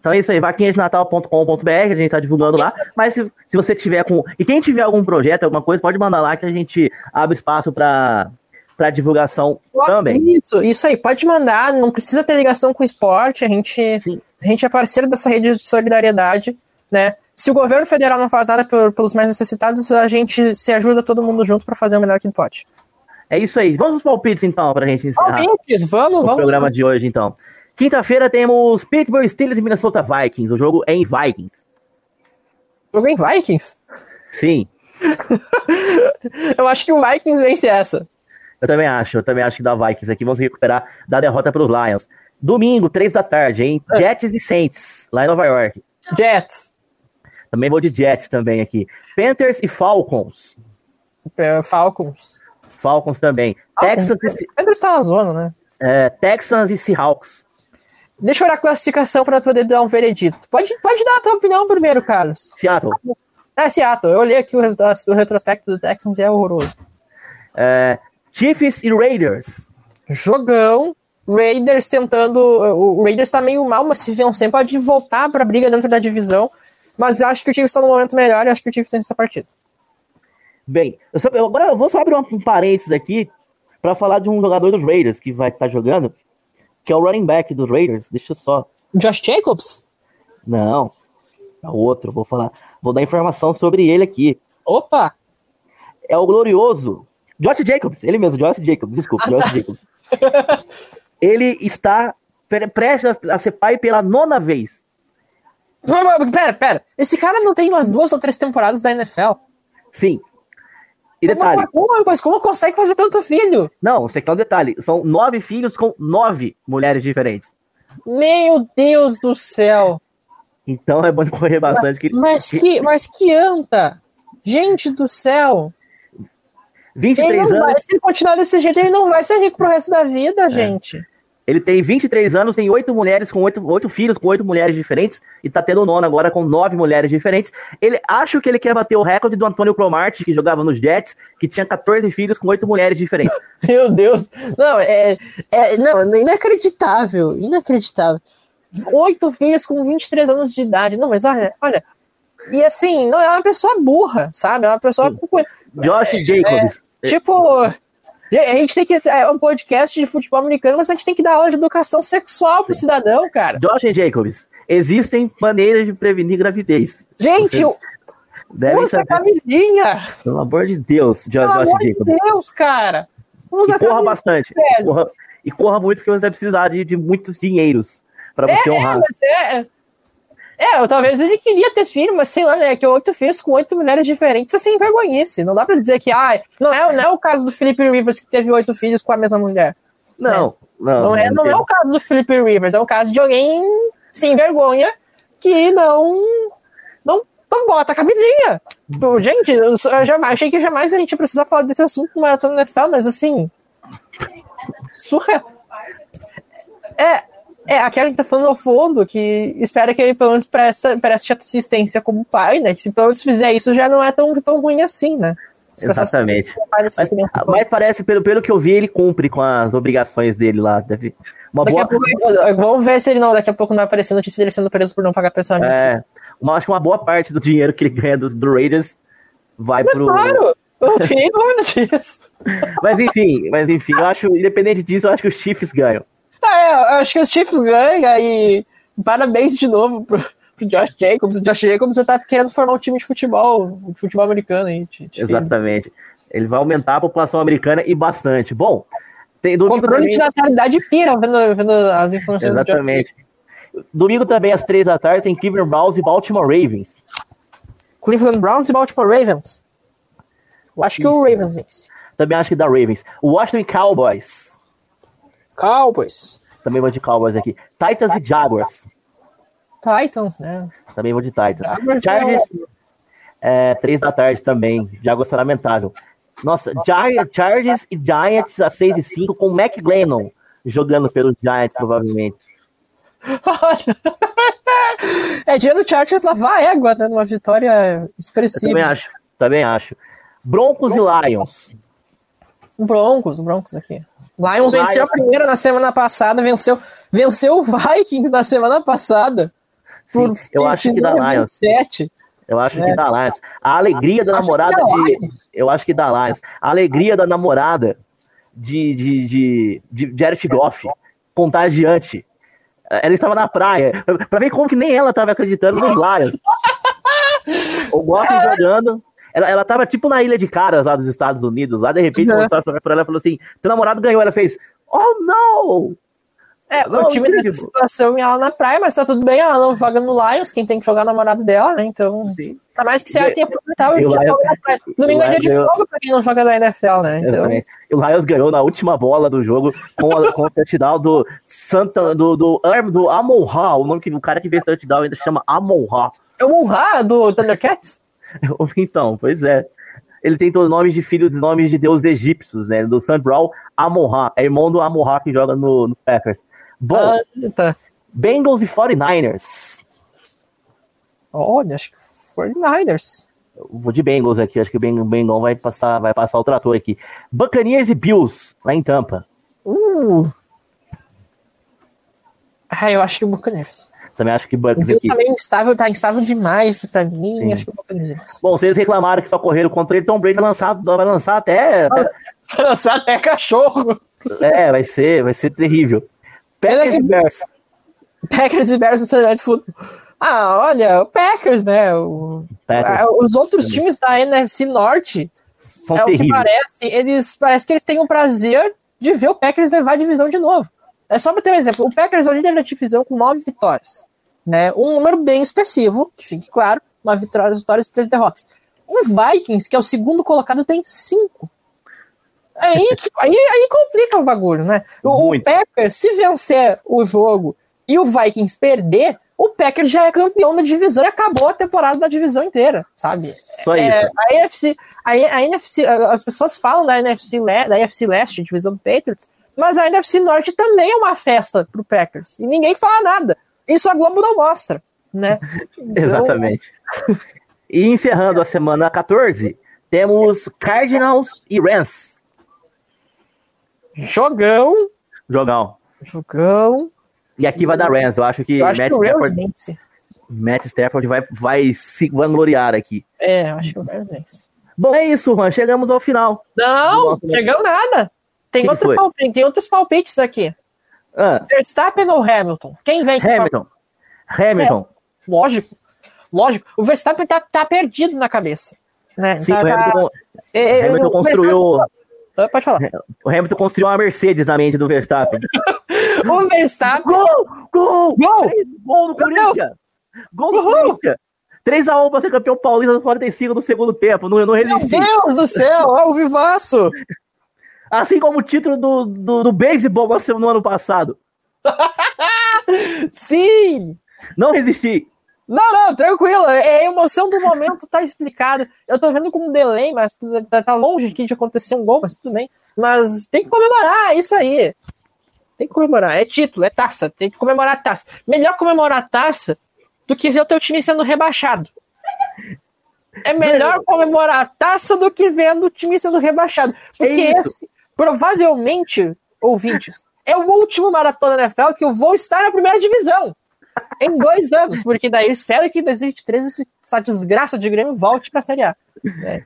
Então é isso aí, vaquinhasdenatal.com.br, a gente tá divulgando lá. Mas se, se você tiver com. E quem tiver algum projeto, alguma coisa, pode mandar lá que a gente abre espaço para para divulgação também. Isso, isso aí, pode mandar, não precisa ter ligação com o esporte, a gente, a gente é parceiro dessa rede de solidariedade, né? Se o governo federal não faz nada pelos mais necessitados, a gente se ajuda todo mundo junto para fazer o melhor que pode. É isso aí. Vamos para palpites então, para a gente encerrar. Palpites, vamos, o vamos. programa de hoje então. Quinta-feira temos Pittsburgh Steelers e Minnesota Vikings. O jogo é em Vikings. Jogo em Vikings? Sim. Eu acho que o Vikings vence essa. Eu também acho, eu também acho que da Vikings aqui se recuperar da derrota para os Lions. Domingo, três da tarde, hein? É. Jets e Saints, lá em Nova York. Jets. Também vou de Jets também aqui. Panthers e Falcons. É, Falcons. Falcons também. Falcons. Texans e... Panthers tá na zona, né? É, Texans e Seahawks. Deixa eu olhar a classificação para poder dar um veredito. Pode, pode dar a tua opinião primeiro, Carlos. Seattle. É, Seattle. Eu olhei aqui o, o retrospecto do Texans e é horroroso. É, Chiefs e Raiders. Jogão. Raiders tentando. O Raiders tá meio mal, mas se vencer pode voltar pra briga dentro da divisão. Mas eu acho que o Chiefs está no momento melhor e acho que o Chiefs tem essa partida. Bem, eu só, eu, agora eu vou só abrir um, um parênteses aqui para falar de um jogador dos Raiders que vai estar tá jogando, que é o running back dos Raiders. Deixa eu só. Josh Jacobs? Não, é outro. Vou falar, vou dar informação sobre ele aqui. Opa! É o glorioso Josh Jacobs, ele mesmo, Josh Jacobs, desculpa, Josh Jacobs. ele está prestes a ser pai pela nona vez. Pera, pera. Esse cara não tem umas duas ou três temporadas da NFL? Sim. E detalhe. Como, mas como consegue fazer tanto filho? Não, você quer um detalhe. São nove filhos com nove mulheres diferentes. Meu Deus do céu. Então é bom correr bastante. Mas, que, mas que, mas que anta! Gente do céu! 23 anos. Vai, se ele continuar desse jeito, ele não vai ser rico pro resto da vida, é. gente. Ele tem 23 anos, tem oito mulheres com oito, filhos com oito mulheres diferentes e tá tendo o nono agora com nove mulheres diferentes. Ele acho que ele quer bater o recorde do Antônio Cromartie, que jogava nos Jets, que tinha 14 filhos com oito mulheres diferentes. Meu Deus. Não, é, é não, inacreditável, inacreditável. Oito filhos com 23 anos de idade. Não, mas olha, olha. E assim, não é uma pessoa burra, sabe? É uma pessoa Josh é, Jacobs. É, tipo, a gente tem que. É um podcast de futebol americano, mas a gente tem que dar aula de educação sexual pro cidadão, cara. Josh Jacobs. Existem maneiras de prevenir gravidez. Gente, usa saber. camisinha. Pelo amor de Deus, Josh, Pelo Josh amor Jacobs. Pelo Deus, cara. Usa e corra bastante. E corra, e corra, muito, porque você vai precisar de, de muitos dinheiros para você é, honrar. Mas é, é, talvez ele queria ter filho, mas sei lá, né? Que oito filhos com oito mulheres diferentes, assim, vergonhice. Não dá pra dizer que, ah, não é, não é o caso do Felipe Rivers que teve oito filhos com a mesma mulher. Não, né? não. Não, é, não é o caso do Felipe Rivers, é o caso de alguém sem vergonha que não. Não Então bota a camisinha. Pô, Gente, eu jamais, achei que jamais a gente ia precisar falar desse assunto no Maratona NFL, mas assim. Surreal. É, é aquela que tá falando ao fundo, que espera que ele pelo menos preste, preste assistência como pai, né? Que se pelo menos fizer isso já não é tão, tão ruim assim, né? Se Exatamente. Mas, mas parece, pelo, pelo que eu vi, ele cumpre com as obrigações dele lá. Deve, uma Daqui boa, a pouco, vamos ver se ele não, daqui a pouco não vai aparecer notícia dele sendo preso por não pagar pensamento. é, uma, acho que uma boa parte do dinheiro que ele ganha do, do Raiders vai pro. Claro, eu não tenho disso. Mas enfim, mas enfim, eu acho, independente disso, eu acho que os Chiefs ganham. É, acho que os Chiefs ganham e parabéns de novo pro, pro Josh Jacobs. O Josh Jacobs já tá querendo formar um time de futebol, de futebol americano aí. De, de Exatamente. Ele vai aumentar a população americana e bastante. Bom, tem domingo Controle também, de natalidade pira, vendo, vendo as informações do Exatamente. Domingo também, às três da tarde, tem Cleveland Browns e Baltimore Ravens. Cleveland Browns e Baltimore Ravens. Eu acho que o Ravens vence. Também acho que dá Ravens. Washington Cowboys. Cowboys. Também vou de Cowboys aqui. Titans e Jaguars. Titans, né? Também vou de Titans. Jaguars Chargers, é, três da tarde também. Jaguars é lamentável. Nossa, Gi- Chargers e Giants às seis e cinco com o Mac Glennon jogando pelos Giants, provavelmente. é dia do Chargers lavar a égua, né? Numa vitória Eu expressiva. também acho. Também acho. Broncos e Lions. Broncos, Broncos aqui. Lions venceu a primeira na semana passada, venceu, venceu o Vikings na semana passada. Sim, eu acho que dá Lions. 27. Eu acho É. que dá Lions. A alegria da Acho namorada de. Lions. Eu acho que dá Lions. A alegria da namorada de, de, de, de Jared Goff, contagiante. Ela estava na praia, pra ver como que nem ela estava acreditando nos Lions. O Goff jogando. Ela, ela tava tipo na ilha de caras lá dos Estados Unidos. Lá, de repente, Uhum. mostraram pra ela e falou assim: teu namorado ganhou. Ela fez, oh não! É, Não, o time incrível. nessa situação e ela na praia, mas tá tudo bem, ela não joga no Lions, quem tem que jogar é o namorado dela, né? Então, Sim, tá mais que certo tem aproveitar o dia Lions- na praia. Domingo é dia de folga pra quem não joga na NFL, né? Então, Exatamente. E o Lions ganhou na última bola do jogo com, a, com o touchdown do Santa, do, do, Arm- do Amon Ra. O nome que o cara que fez touchdown ainda chama Amon Ra. é o Munha do Thundercats? Então, pois é. Ele tem todos os nomes de filhos e nomes de deuses egípcios, né? Do Sam Brown, Amon Ra. É irmão do Amon Ra que joga no, no Packers. Bom, Ah, tá. Bengals e 49ers. Olha, acho que 49ers. Eu Vou de Bengals aqui, acho que o Beng- Bengals vai passar, vai passar o trator aqui. Buccaneers e Bills, lá em Tampa. Uh. Ah, eu acho que o Buccaneers. Também acho que O Bucks aqui. também instável, tá instável demais pra mim. Sim. Acho que. Bom, vocês reclamaram que só correram contra ele, Tom Brady vai lançar, vai lançar até, até Lançar até cachorro. É, vai ser, vai ser terrível. Packers e Bears. Packers e Bears no Sunday de Football. Ah, olha, o Packers, né? O- Packers ah, os outros times da NFC Norte, são é o que terríveis. parece, eles parece que eles têm o prazer de ver o Packers levar a divisão de novo. É só para ter um exemplo. O Packers é o líder da divisão com nove vitórias. Né? Um número bem expressivo, que fique claro, nove vitórias, vitórias e três derrotas. O Vikings, que é o segundo colocado, tem cinco. Aí, tipo, aí, aí complica o bagulho, né? O, o. Packers, se vencer o jogo e o Vikings perder, o Packers já é campeão da divisão e acabou a temporada da divisão inteira, sabe? Só É, isso. a NFC, a, a NFC, as pessoas falam da NFC, da NFC Leste, divisão do Patriots, mas a NFC Norte também é uma festa pro Packers. E ninguém fala nada. Isso a Globo não mostra, né? Então, Exatamente. E encerrando a semana 14, temos Cardinals e Rams. Jogão, Jogão. jogão. E aqui vai dar Rams. Eu acho que, Eu acho Matt, que o Rams Stafford, vence. Matt Stafford vai, vai se vangloriar aqui. É, eu acho que o Rams vence. Bom, é isso, Juan. Chegamos ao final. Não, chegou nada. Tem, outro palpite, tem outros palpites aqui. Ah, Verstappen ou Hamilton? Quem vence? Hamilton. Hamilton. Lógico, lógico. O Verstappen tá, tá perdido na cabeça. Né? Sim, Tá- o tá- Hamilton, é, é, Hamilton o construiu, Verstappen- Ah, Pode falar. o Hamilton construiu uma Mercedes na mente do Verstappen. O Verstappen. Gol! Gol! Gol! Gol Meu Corinthians! Gol Uhul! Corinthians! 3x1 pra ser campeão paulista no 45 no segundo tempo. Não, não Meu resisti. Deus do céu, ó, o Vivaço! Assim como o título do, do, do beisebol no no ano passado. Sim! Não resisti. Não, não, tranquilo. É a emoção do momento, tá explicado. Eu tô vendo com um delay, mas tá, tá longe aqui de acontecer um gol, mas tudo bem. Mas tem que comemorar, é isso aí. Tem que comemorar. É título, é taça. Tem que comemorar a taça. Melhor comemorar a taça do que ver o teu time sendo rebaixado. É melhor comemorar a taça do que vendo o time sendo rebaixado. Porque é esse, provavelmente, ouvintes, é o último maratona NFL que eu vou estar na primeira divisão. Em dois anos, porque daí eu espero que em 2023 essa desgraça de Grêmio volte para a Série A. É.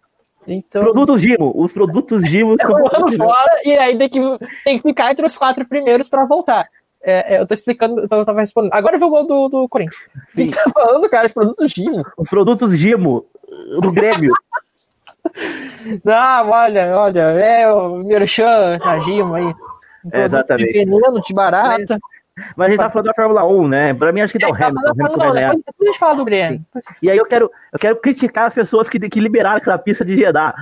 Então... Produtos Gimo, os produtos Gimo são. fora, e aí tem que, tem que ficar entre os quatro primeiros para voltar. É, é, eu tô explicando, eu tava respondendo. Agora eu vou o gol do, do Corinthians. O que tá falando, cara? Os produtos Gimo. Os produtos Gimo do Grêmio. Não, olha, olha, é o Merchan na Gimo aí. É, exatamente. De veneno, de barata. Mas, mas a gente tá falando da Fórmula 1, né? Pra mim, acho que dá o tá Hamilton. Hamilton depois, depois a gente fala do Grêmio. E aí eu quero, eu quero criticar as pessoas que, que liberaram aquela pista de Jeddah.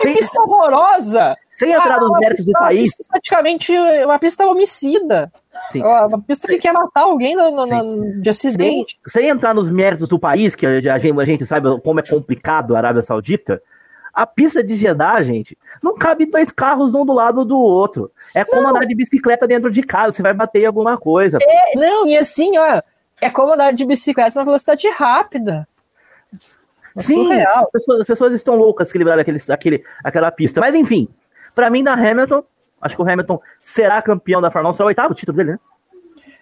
Sem, pista horrorosa! Sem entrar ah, nos méritos do país. Praticamente uma pista homicida. Sim. Uma pista que quer matar alguém no, no, no de acidente. Sem, sem, entrar nos méritos do país, que a gente, a gente sabe como é complicado a Arábia Saudita, a pista de Jeddah, gente, não cabe dois carros um do lado do outro. É como não. andar de bicicleta dentro de casa, você vai bater em alguma coisa. É, não, e assim, ó, é como andar de bicicleta na velocidade rápida. É Sim, as pessoas, as pessoas, estão loucas que livraram aquele, aquele, aquela pista. Mas enfim, para mim, da Hamilton, acho que o Hamilton será campeão da Fórmula 1, será o oitavo título dele, né?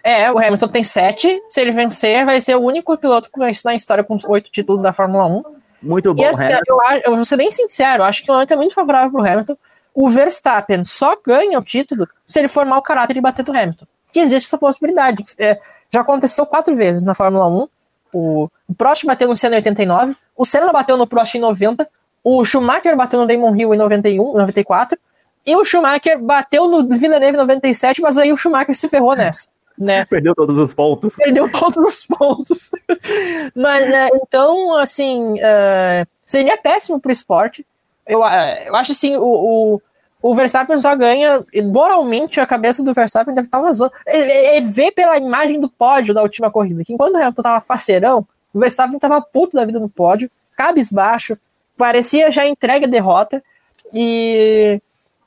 É, o Hamilton tem sete. Se ele vencer, vai ser o único piloto na história com oito títulos da Fórmula 1. Muito bom, e, assim, eu, eu vou ser bem sincero, acho que o momento é muito favorável pro Hamilton. O Verstappen só ganha o título se ele formar o caráter e bater do Hamilton. Que existe essa possibilidade. É, já aconteceu quatro vezes na Fórmula 1. O, o Prost bateu no Senna em 89, o Senna bateu no Prost em 90, o Schumacher bateu no Damon Hill em 91, 94, e o Schumacher bateu no Villeneuve em 97, mas aí o Schumacher se ferrou nessa né? Perdeu todos os pontos. Perdeu todos os pontos. Mas, né, então, assim, uh, seria péssimo pro esporte. Eu, uh, eu acho assim, o, o, o, Verstappen só ganha, moralmente a cabeça do Verstappen deve estar zona. É, é, ver pela imagem do pódio da última corrida, que enquanto o Hamilton tava faceirão, o Verstappen tava puto da vida no pódio, cabisbaixo, parecia já entregue a derrota, e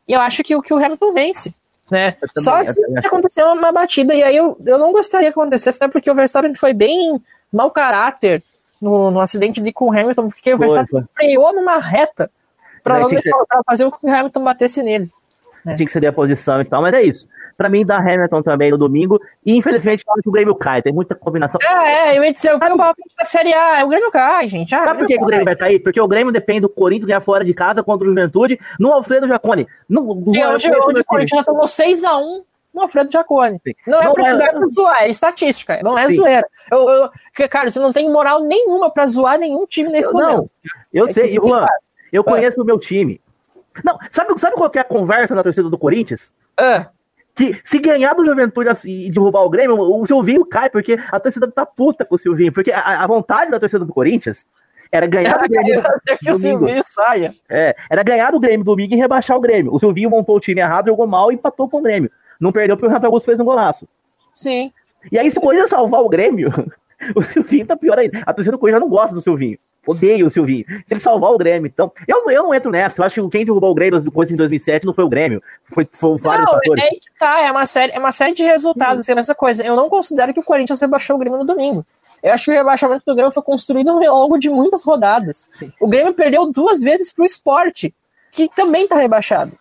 eu acho que, que o Hamilton vence. Né? Só se, acontecer uma batida, e aí eu, eu não gostaria que acontecesse, até porque o Verstappen foi bem mau caráter no, no acidente de com o Hamilton, porque o Verstappen freou numa reta para não deixar, ser... fazer o que o Hamilton batesse nele. Né? Tinha que ceder a posição e tal, mas é isso. Pra mim, dá Hamilton também no domingo. E infelizmente, acho que o Grêmio cai. Tem muita combinação. É, é eu ia dizer, o Grêmio da Série A. O Grêmio cai, gente. Ah, Sabe por que, que, o Grêmio vai cair? Porque o Grêmio depende do Corinthians ganhar fora de casa contra o Juventude no Alfredo Jacone. No, no, Sim, hoje, hoje o Corinthians tomou 6x1 no Alfredo Jacone. Não, não é pra, é... pra zoar, é estatística, não é Sim. zoeira. Eu, eu, cara, você não tem moral nenhuma pra zoar nenhum time nesse eu, momento. Não, eu é sei, Juan, eu conheço o meu time. Não, sabe, sabe qual é a conversa na torcida do Corinthians? Ah que se ganhar do Juventude assim, e derrubar o Grêmio, o Silvinho cai, porque a torcida tá puta com o Silvinho. Porque a, a vontade da torcida do Corinthians era ganhar do Grêmio. que o Silvinho saia. É, era ganhar do Grêmio domingo e rebaixar o Grêmio. O Silvinho montou o time errado, jogou mal e empatou com o Grêmio. Não perdeu porque o Renato Augusto fez um golaço. Sim. E aí, se o Corinthians salvar o Grêmio, o Silvinho tá pior ainda. A torcida do Corinthians não gosta do Silvinho. Odeio o Silvinho. Se ele salvar o Grêmio, então. Eu, eu não entro nessa. Eu acho que quem derrubou o Grêmio depois em 2007 não foi o Grêmio. Foi, foi vários não, fatores. É, tá, é uma série, é uma série de resultados. É a mesma coisa. Eu não considero que o Corinthians rebaixou o Grêmio no domingo. Eu acho que o rebaixamento do Grêmio foi construído ao longo de muitas rodadas. Sim. O Grêmio perdeu duas vezes pro esporte, que também está rebaixado.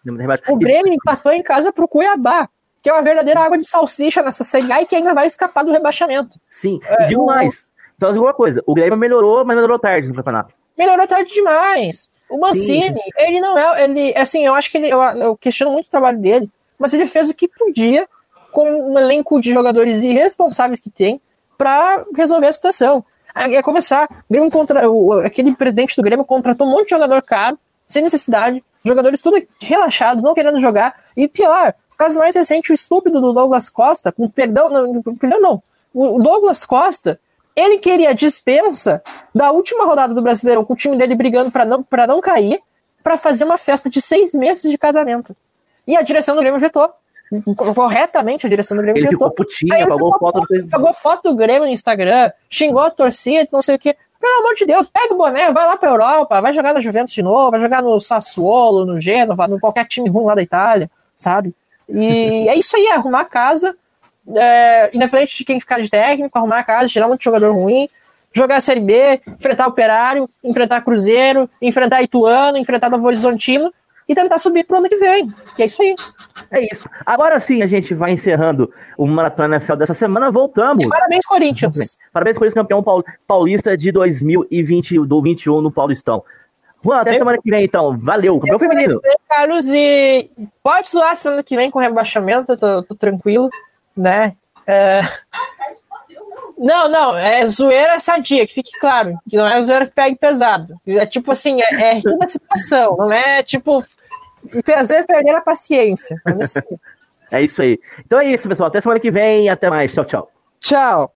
O Grêmio empatou em casa pro Cuiabá, que é uma verdadeira água de salsicha nessa Série A e que ainda vai escapar do rebaixamento. Sim, é, digo mais. Só digo uma coisa, o Grêmio melhorou, mas melhorou tarde no campeonato. Melhorou tarde demais. O Mancini, Sim. ele não é. Ele, assim, eu acho que ele. Eu, eu, questiono muito o trabalho dele, mas ele fez o que podia com um elenco de jogadores irresponsáveis que tem para resolver a situação. É começar. Grêmio contra, o, aquele presidente do Grêmio contratou um monte de jogador caro, sem necessidade, jogadores tudo relaxados, não querendo jogar. E pior, o caso mais recente, o estúpido do Douglas Costa, com perdão, não, perdão não. O Douglas Costa ele queria dispensa da última rodada do Brasileirão, com o time dele brigando para não, não cair, para fazer uma festa de seis meses de casamento. E a direção do Grêmio vetou. corretamente a direção do Grêmio. Ele tentou. ficou putinho, Aí ele ficou foto do. Pegou foto do Grêmio no Instagram, xingou a torcida, não sei o quê. Pelo amor de Deus, pega o boné, vai lá pra Europa, vai jogar na Juventus de novo, vai jogar no Sassuolo, no Gênova, no qualquer time ruim lá da Itália, sabe? E é isso aí, é arrumar a casa, é, independente de quem ficar de técnico, arrumar a casa, tirar muito jogador ruim, jogar a Série B, enfrentar o Operário, enfrentar Cruzeiro, enfrentar Ituano, enfrentar Novo Horizontino e tentar subir pro ano que vem. E é isso aí. É isso. Agora sim a gente vai encerrando o Maratona NFL dessa semana. Voltamos. Parabéns, Corinthians. Parabéns esse campeão paul- paulista de 2020 do 21 no Paulistão. Juan, até Eu- semana que vem, então. Valeu, campeão feminino. Carlos, e pode zoar semana que vem com rebaixamento, eu tô, tô tranquilo, né? É, Não, não, é zoeira sadia, que fique claro, que não é zoeira que pegue pesado. É tipo assim, é, é rir da situação, não é tipo fazer perder a paciência. É É isso aí. Então é isso, pessoal. Até semana que vem. Até mais. Tchau, tchau. Tchau.